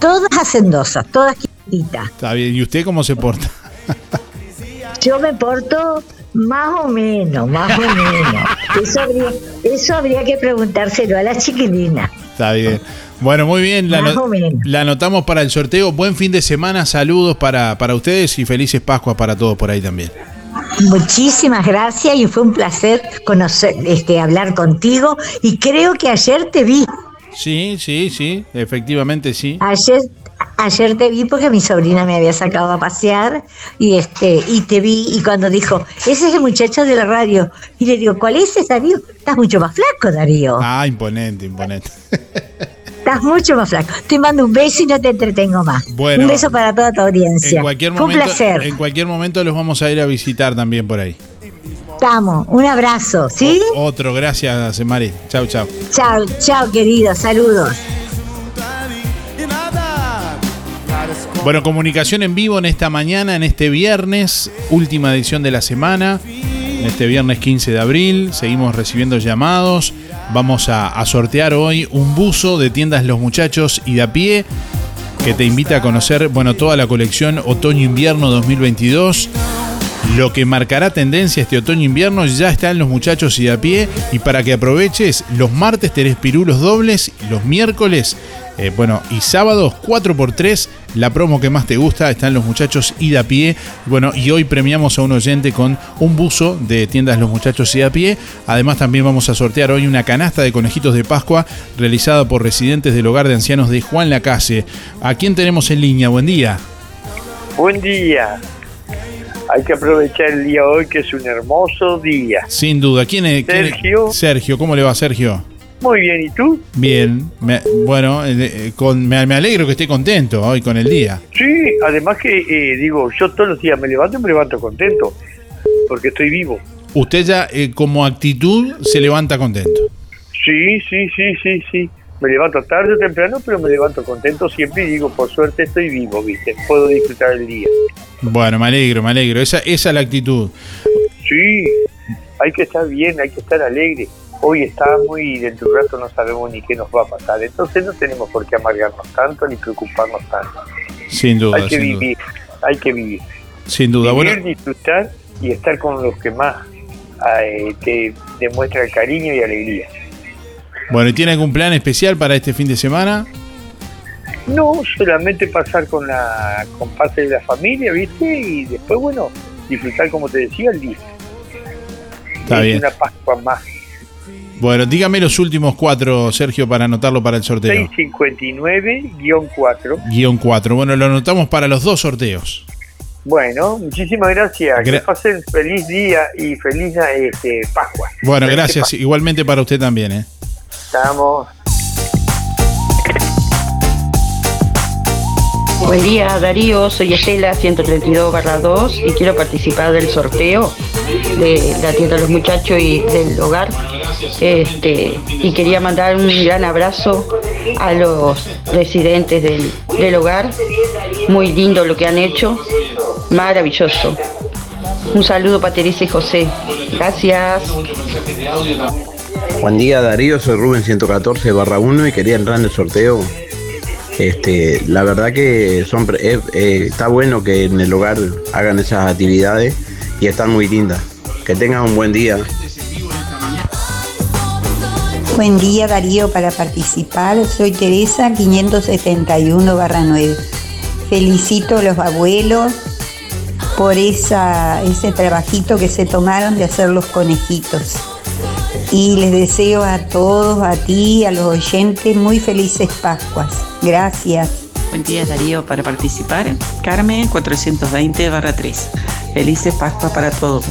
todas hacendosas, todas quietitas. Está bien. ¿Y usted cómo se porta? Yo me porto más o menos, más o menos. Eso habría, eso habría que preguntárselo a la chiquilina. Está bien. Bueno, muy bien. La, Más ano- o menos. la anotamos para el sorteo. Buen fin de semana. Saludos para, para ustedes y felices Pascuas para todos por ahí también. Muchísimas gracias y fue un placer conocer, este, hablar contigo y creo que ayer te vi, Sí, sí, sí. Efectivamente, sí. ayer, ayer te vi porque mi sobrina me había sacado a pasear y este y te vi y cuando dijo ese es el muchacho de la radio y le digo ¿cuál es ese Darío? Estás mucho más flaco Darío, Ah, imponente, imponente. <laughs> estás mucho más flaco. Te mando un beso y no te entretengo más. Bueno. un beso para toda tu audiencia. En cualquier fue un momento, placer. en cualquier momento los vamos a ir a visitar también por ahí. Estamos, un abrazo, ¿sí? Otro, gracias, Mari. Chau, chau. Chao, chao querido, saludos. Bueno, comunicación en vivo en esta mañana, en este viernes, última edición de la semana, en este viernes 15 de abril. Seguimos recibiendo llamados. Vamos a, a sortear hoy un buzo de tiendas Los Muchachos y de a pie que te invita a conocer, bueno, toda la colección Otoño-Invierno 2022. Lo que marcará tendencia este otoño-invierno ya está en los muchachos y a pie. Y para que aproveches, los martes tenés pirulos dobles, los miércoles, eh, bueno, y sábados 4x3, la promo que más te gusta está en los muchachos y a pie. Bueno, y hoy premiamos a un oyente con un buzo de tiendas Los Muchachos y a pie. Además, también vamos a sortear hoy una canasta de conejitos de Pascua realizada por residentes del hogar de ancianos de Juan Lacase. ¿A quién tenemos en línea? Buen día. Buen día. Hay que aprovechar el día hoy que es un hermoso día. Sin duda. ¿Quién es? quién es? Sergio. Sergio, ¿cómo le va Sergio? Muy bien, ¿y tú? Bien, me- bueno, eh, eh, con, me, me alegro que esté contento hoy con el día. Sí, además que eh, digo, yo todos los días me levanto y me levanto contento, porque estoy vivo. Usted ya eh, como actitud se levanta contento. Sí, sí, sí, sí, sí. Me levanto tarde o temprano, pero me levanto contento siempre y digo, por suerte estoy vivo, ¿viste? Puedo disfrutar el día. Bueno, me alegro, me alegro. Esa, esa es la actitud. Sí, hay que estar bien, hay que estar alegre. Hoy estamos y dentro de un rato no sabemos ni qué nos va a pasar. Entonces no tenemos por qué amargarnos tanto ni preocuparnos tanto. Sin duda, hay que duda. vivir, hay que vivir. Sin duda. Vivir, Bueno, disfrutar y estar con los que más eh, te demuestran cariño y alegría. Bueno, ¿y tiene algún plan especial para este fin de semana? No, solamente pasar con la con parte de la familia, ¿viste? Y después, bueno, disfrutar, como te decía, el día. Está Es bien. Una Pascua más. Bueno, dígame los últimos cuatro, Sergio, para anotarlo para el sorteo. 659-4. Guión 4. Bueno, lo anotamos para los dos sorteos. Bueno, muchísimas gracias. que Gra- pasen feliz día y feliz este, Pascua. Bueno, Feliz gracias. Pascua. Igualmente para usted también, ¿eh? Estamos. Buen día Darío, soy Estela 132 barra 2 y quiero participar del sorteo de la tienda de los muchachos y del hogar. Este, y quería mandar un gran abrazo a los residentes del, del hogar. Muy lindo lo que han hecho, maravilloso. Un saludo para Teresa y José. Gracias. Buen día Darío, soy Rubén 114 barra 1 y quería entrar en el sorteo. Este, la verdad que son, eh, está bueno que en el hogar hagan esas actividades y están muy lindas. Que tengan un buen día. Buen día Darío para participar. Soy Teresa 571 barra 9. Felicito a los abuelos por esa, ese trabajito que se tomaron de hacer los conejitos. Y les deseo a todos, a ti, a los oyentes, muy felices Pascuas. Gracias. Buen día Darío para participar. Carmen 420 barra 3. Felices Pascuas para todos.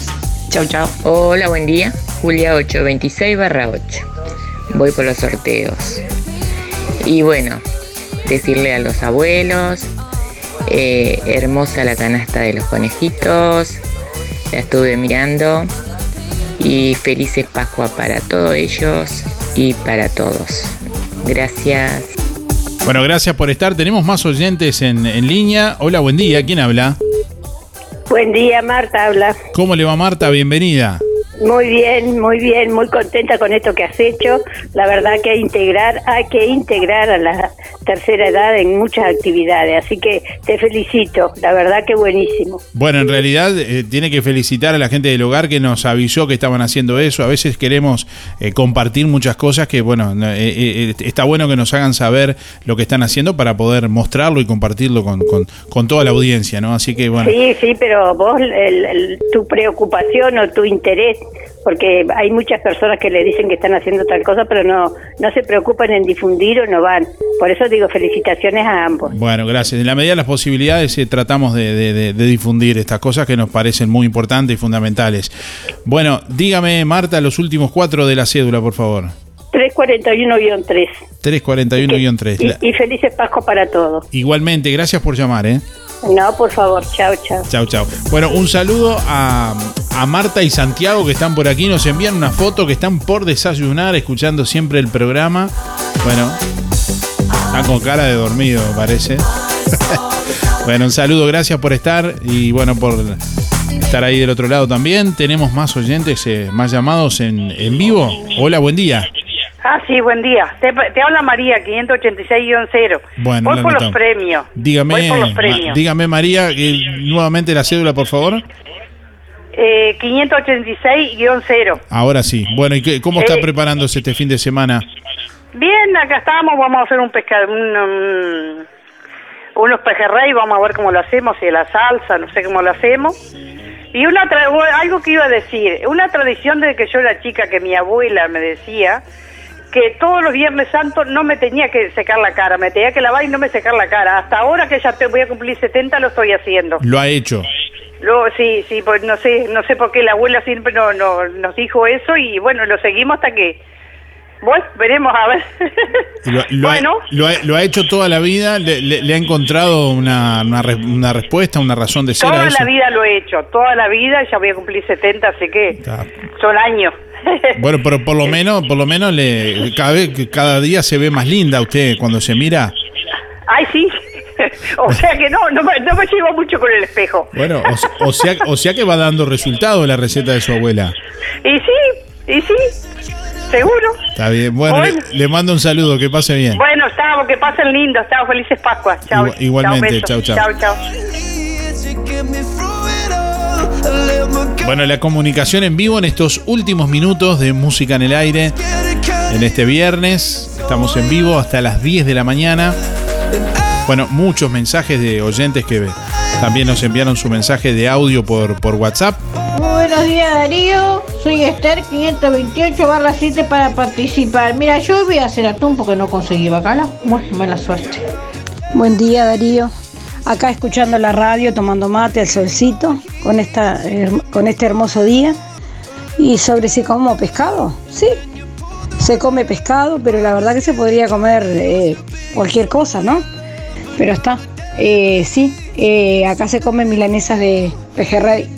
Chau, chau. Hola, buen día. Julia 826 barra 8. Voy por los sorteos. Y bueno, decirle a los abuelos, eh, hermosa la canasta de los conejitos, la estuve mirando. Y felices Pascua para todos ellos y para todos. Gracias. Bueno, gracias por estar. Tenemos más oyentes en, en línea. Hola, buen día. ¿Quién habla? Buen día, Marta habla. ¿Cómo le va Marta? Bienvenida. Muy bien, muy bien, muy contenta con esto que has hecho. La verdad que integrar, hay que integrar a la tercera edad en muchas actividades, así que te felicito, la verdad que buenísimo. Bueno, en realidad eh, tiene que felicitar a la gente del hogar que nos avisó que estaban haciendo eso. A veces queremos eh, compartir muchas cosas que, bueno, eh, está bueno que nos hagan saber lo que están haciendo para poder mostrarlo y compartirlo con, con, con toda la audiencia, ¿no? Así que, bueno. Sí, sí, pero vos, el- el- tu preocupación o tu interés porque hay muchas personas que le dicen que están haciendo tal cosa, pero no no se preocupan en difundir o no van. Por eso digo felicitaciones a ambos. Bueno, gracias. En la medida de las posibilidades eh, tratamos de, de- de- de difundir estas cosas que nos parecen muy importantes y fundamentales. Bueno, dígame, Marta, los últimos cuatro de la cédula, por favor. 341-3. 341-3. La- Y, y felices Pascua para todos. Igualmente, gracias por llamar, ¿eh? No, por favor, chao, chao. Chau, chau. Bueno, un saludo a, a Marta y Santiago que están por aquí. Nos envían una foto que están por desayunar, escuchando siempre el programa. Bueno, están con cara de dormido, parece. <laughs> bueno, un saludo, gracias por estar y bueno, por estar ahí del otro lado también. Tenemos más oyentes, eh, más llamados en, en vivo. Hola, buen día. Ah, sí, buen día. Te, te habla María, 586-0. Bueno, Voy por los premios. Dígame, Voy por los Ma- premios. dígame María, eh, nuevamente la cédula, por favor. Eh, 586-0. Ahora sí. Bueno, ¿y qué- cómo está Eh, preparándose este fin de semana? Bien, acá estamos. Vamos a hacer un pescado. Un, um, unos pejerrey. Vamos a ver cómo lo hacemos. Si la salsa, no sé cómo lo hacemos. Y una tra- algo que iba a decir. Una tradición desde que yo era chica que mi abuela me decía que todos los Viernes Santos no me tenía que secar la cara, me tenía que lavar y no me secar la cara. Hasta ahora que ya te voy a cumplir 70 lo estoy haciendo. Lo ha hecho. Luego, sí, sí, pues no sé, no sé por qué la abuela siempre no, no, nos dijo eso y bueno, lo seguimos hasta que, bueno, veremos a ver. Lo, lo ha, lo ha- lo ha hecho toda la vida. ¿Le, le- le ha encontrado una, una, una respuesta, una razón de ser a toda eso? la vida lo he hecho, toda la vida, ya voy a cumplir 70, así que son años. Bueno, pero por lo menos, por lo menos le, cada vez, que cada día se ve más linda usted cuando se mira. Ay, sí. <laughs> o sea que no, no me, no me llevo mucho con el espejo. Bueno, o, o sea, o sea que va dando resultado la receta de su abuela. Y sí, y sí, seguro. Está bien. Bueno, Bueno. Le, le mando un saludo, que pase bien. Bueno, estamos, que pasen lindo, estamos felices Pascuas. Chao. Igual- igualmente, besos. chau, chau. Chau, chau. Bueno, la comunicación en vivo en estos últimos minutos de Música en el Aire. En este viernes estamos en vivo hasta las 10 de la mañana. Bueno, muchos mensajes de oyentes que también nos enviaron su mensaje de audio por, por WhatsApp. Muy buenos días Darío, soy Esther 528 barra 7 para participar. Mira, yo voy a hacer atún porque no conseguí bacalao. Bueno, mala suerte. Buen día Darío, acá escuchando la radio, tomando mate al solcito con, esta, con este hermoso día. Y sobre si como pescado, sí, se come pescado, pero la verdad que se podría comer eh, cualquier cosa, ¿no? Pero está, eh, sí, eh, acá se comen milanesas de pejerrey.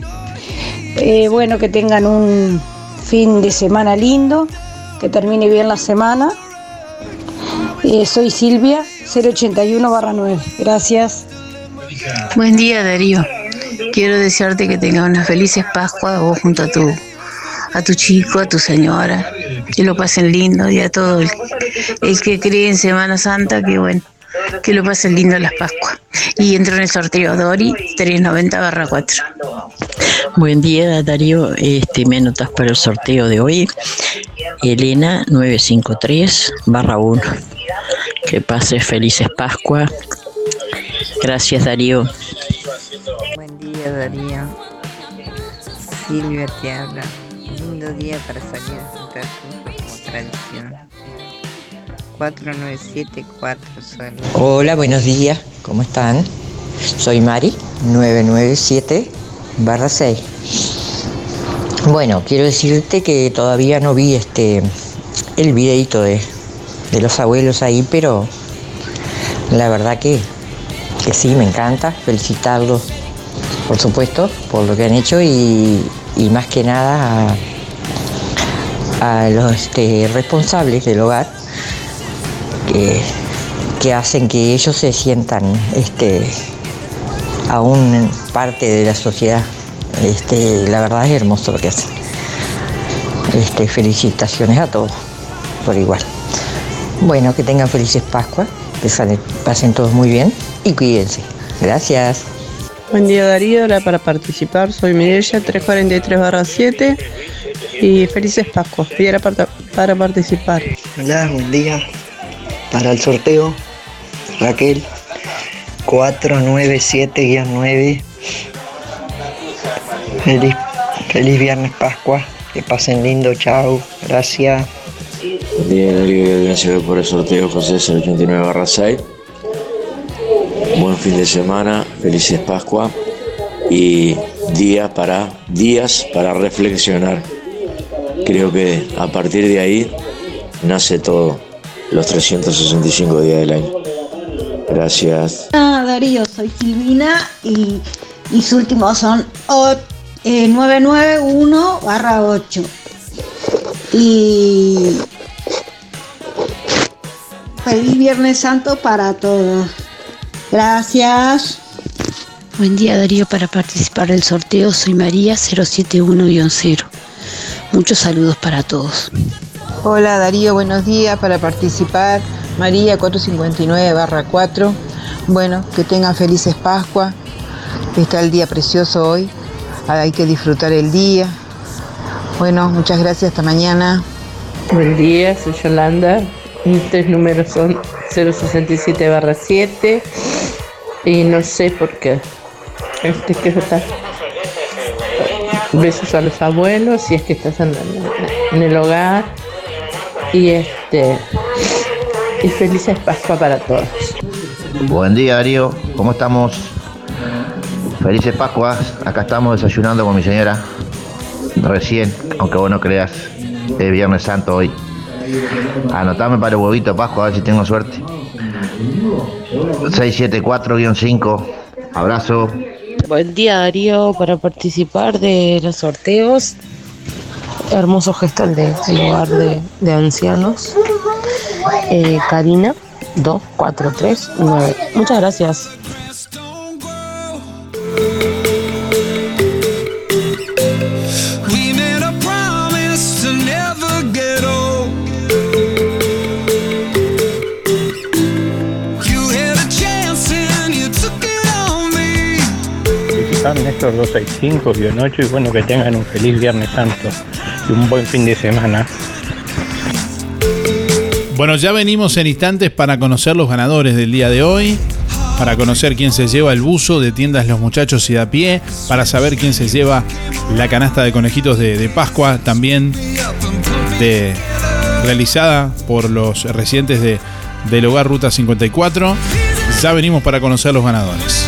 Bueno, que tengan un fin de semana lindo, que termine bien la semana. Soy Silvia, 081 barra 9. Gracias. Buen día Darío. quiero desearte que tengas unas felices Pascuas vos junto a tu, a tu chico, a tu señora, que lo pasen lindo y a todo el, el que cree en Semana Santa, que bueno, que lo pasen lindo las Pascuas. Y entro en el sorteo Dori 390 barra 4. Buen día, Darío. Este, me anotas para el sorteo de hoy. Elena 953 barra 1. Que pases felices Pascua. Gracias, Darío. Buen día, Darío. Silvia te habla. Lindo día para salir a juntar como tradición. 4974 suena. Hola, buenos días. ¿Cómo están? Soy Mari 997 barra 6. Bueno, quiero decirte que todavía no vi este el videito de, de los abuelos ahí, pero la verdad que, que sí, me encanta felicitarlos, por supuesto, por lo que han hecho y, y más que nada a, los este, responsables del hogar que, que hacen que ellos se sientan este, aún parte de la sociedad. Este, la verdad es hermoso lo que hacen. Este, felicitaciones a todos por igual. Bueno, que tengan felices Pascuas, que salen- pasen todos muy bien y cuídense. Gracias. Buen día Darío, hora para participar. Soy Mirella 343-7 y felices Pascuas. Y era para, para participar. Hola, buen día. Para el sorteo, Raquel 497-9. Feliz, feliz viernes Pascua. Que pasen lindo, chao. Gracias. Día Darío gracias por el sorteo José 089 barra 6. Buen fin de semana, felices Pascua y día para, días para reflexionar. Creo que a partir de ahí nace todo, los 365 días del año. Gracias. Ah, Darío, soy Silvina y mis últimos son o- eh, 991 barra 8. Y feliz Viernes Santo para todos. Gracias. Buen día Darío, para participar del sorteo soy María 071-0. Muchos saludos para todos. Hola Darío, buenos días para participar. María 459 barra 4. Bueno, que tengan felices Pascua. Está el día precioso hoy. Hay que disfrutar el día. Bueno, muchas gracias. Hasta mañana. Buen día, soy Yolanda. Mis tres números son 067 barra 7 y no sé por qué. Este que está. Besos a los abuelos si es que estás en, en el hogar y este y felices Pascua para todos. Buen día Darío, ¿cómo estamos? Felices Pascuas, acá estamos desayunando con mi señora. Recién, aunque vos no creas, es Viernes Santo hoy. Anotame para el huevito Pascua, a ver si tengo suerte. 674-5, abrazo. Buen día Darío, para participar de los sorteos. Hermoso gesto el de el lugar de, de ancianos. Eh, Karina 2439. Muchas gracias. 265, guion 8 y bueno, que tengan un feliz Viernes Santo y un buen fin de semana. Bueno, ya venimos en instantes para conocer los ganadores del día de hoy, para conocer quién se lleva el buzo de tiendas Los Muchachos y de a pie, para saber quién se lleva la canasta de conejitos de, Pascua, también de, realizada por los residentes de, del hogar Ruta 54. Ya venimos para conocer los ganadores.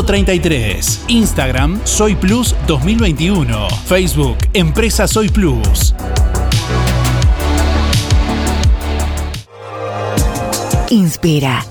133. Instagram Soy Plus 2021. Facebook Empresa Soy Plus. Inspira.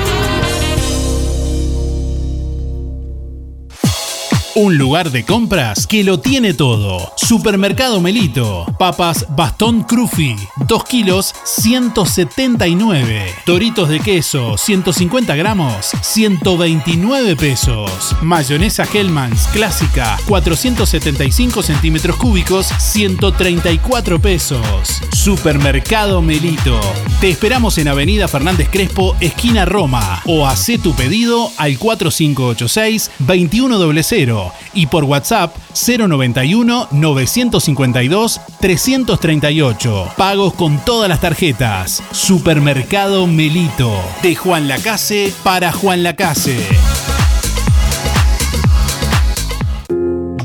Un lugar de compras que lo tiene todo. Supermercado Melito. Papas Bastón Crufi. 2 kilos 179. Toritos de queso 150 gramos 129 pesos. Mayonesa Hellmann's clásica 475 centímetros cúbicos 134 pesos. Supermercado Melito. Te esperamos en Avenida Fernández Crespo, esquina Roma. O haz tu pedido al 4586 2100 y por WhatsApp 091 952 338. Pagos con todas las tarjetas. Supermercado Melito. De Juan Lacase para Juan Lacase.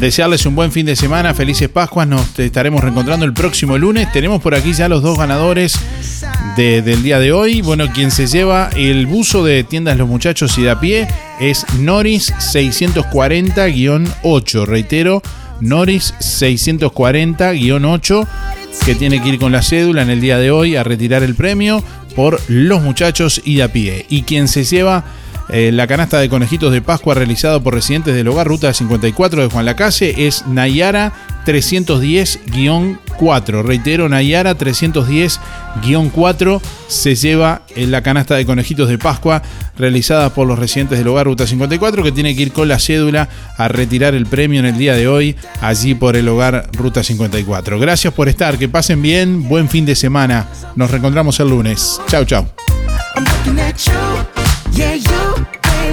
Desearles un buen fin de semana, felices Pascuas, nos estaremos reencontrando el próximo lunes. Tenemos por aquí ya los dos ganadores de- del día de hoy. Bueno, quien se lleva el buzo de tiendas Los Muchachos y de a pie es Noris 640-8. Reitero, Noris 640-8, que tiene que ir con la cédula en el día de hoy a retirar el premio por Los Muchachos y de a pie. Y quien se lleva eh, la canasta de conejitos de Pascua realizado por residentes del hogar Ruta 54 de Juan Lacase es Nayara 310-4. Reitero, Nayara 310-4 se lleva en la canasta de conejitos de Pascua realizada por los residentes del hogar Ruta 54 que tiene que ir con la cédula a retirar el premio en el día de hoy allí por el hogar Ruta 54. Gracias por estar, que pasen bien, buen fin de semana. Nos reencontramos el lunes. Chau, chau.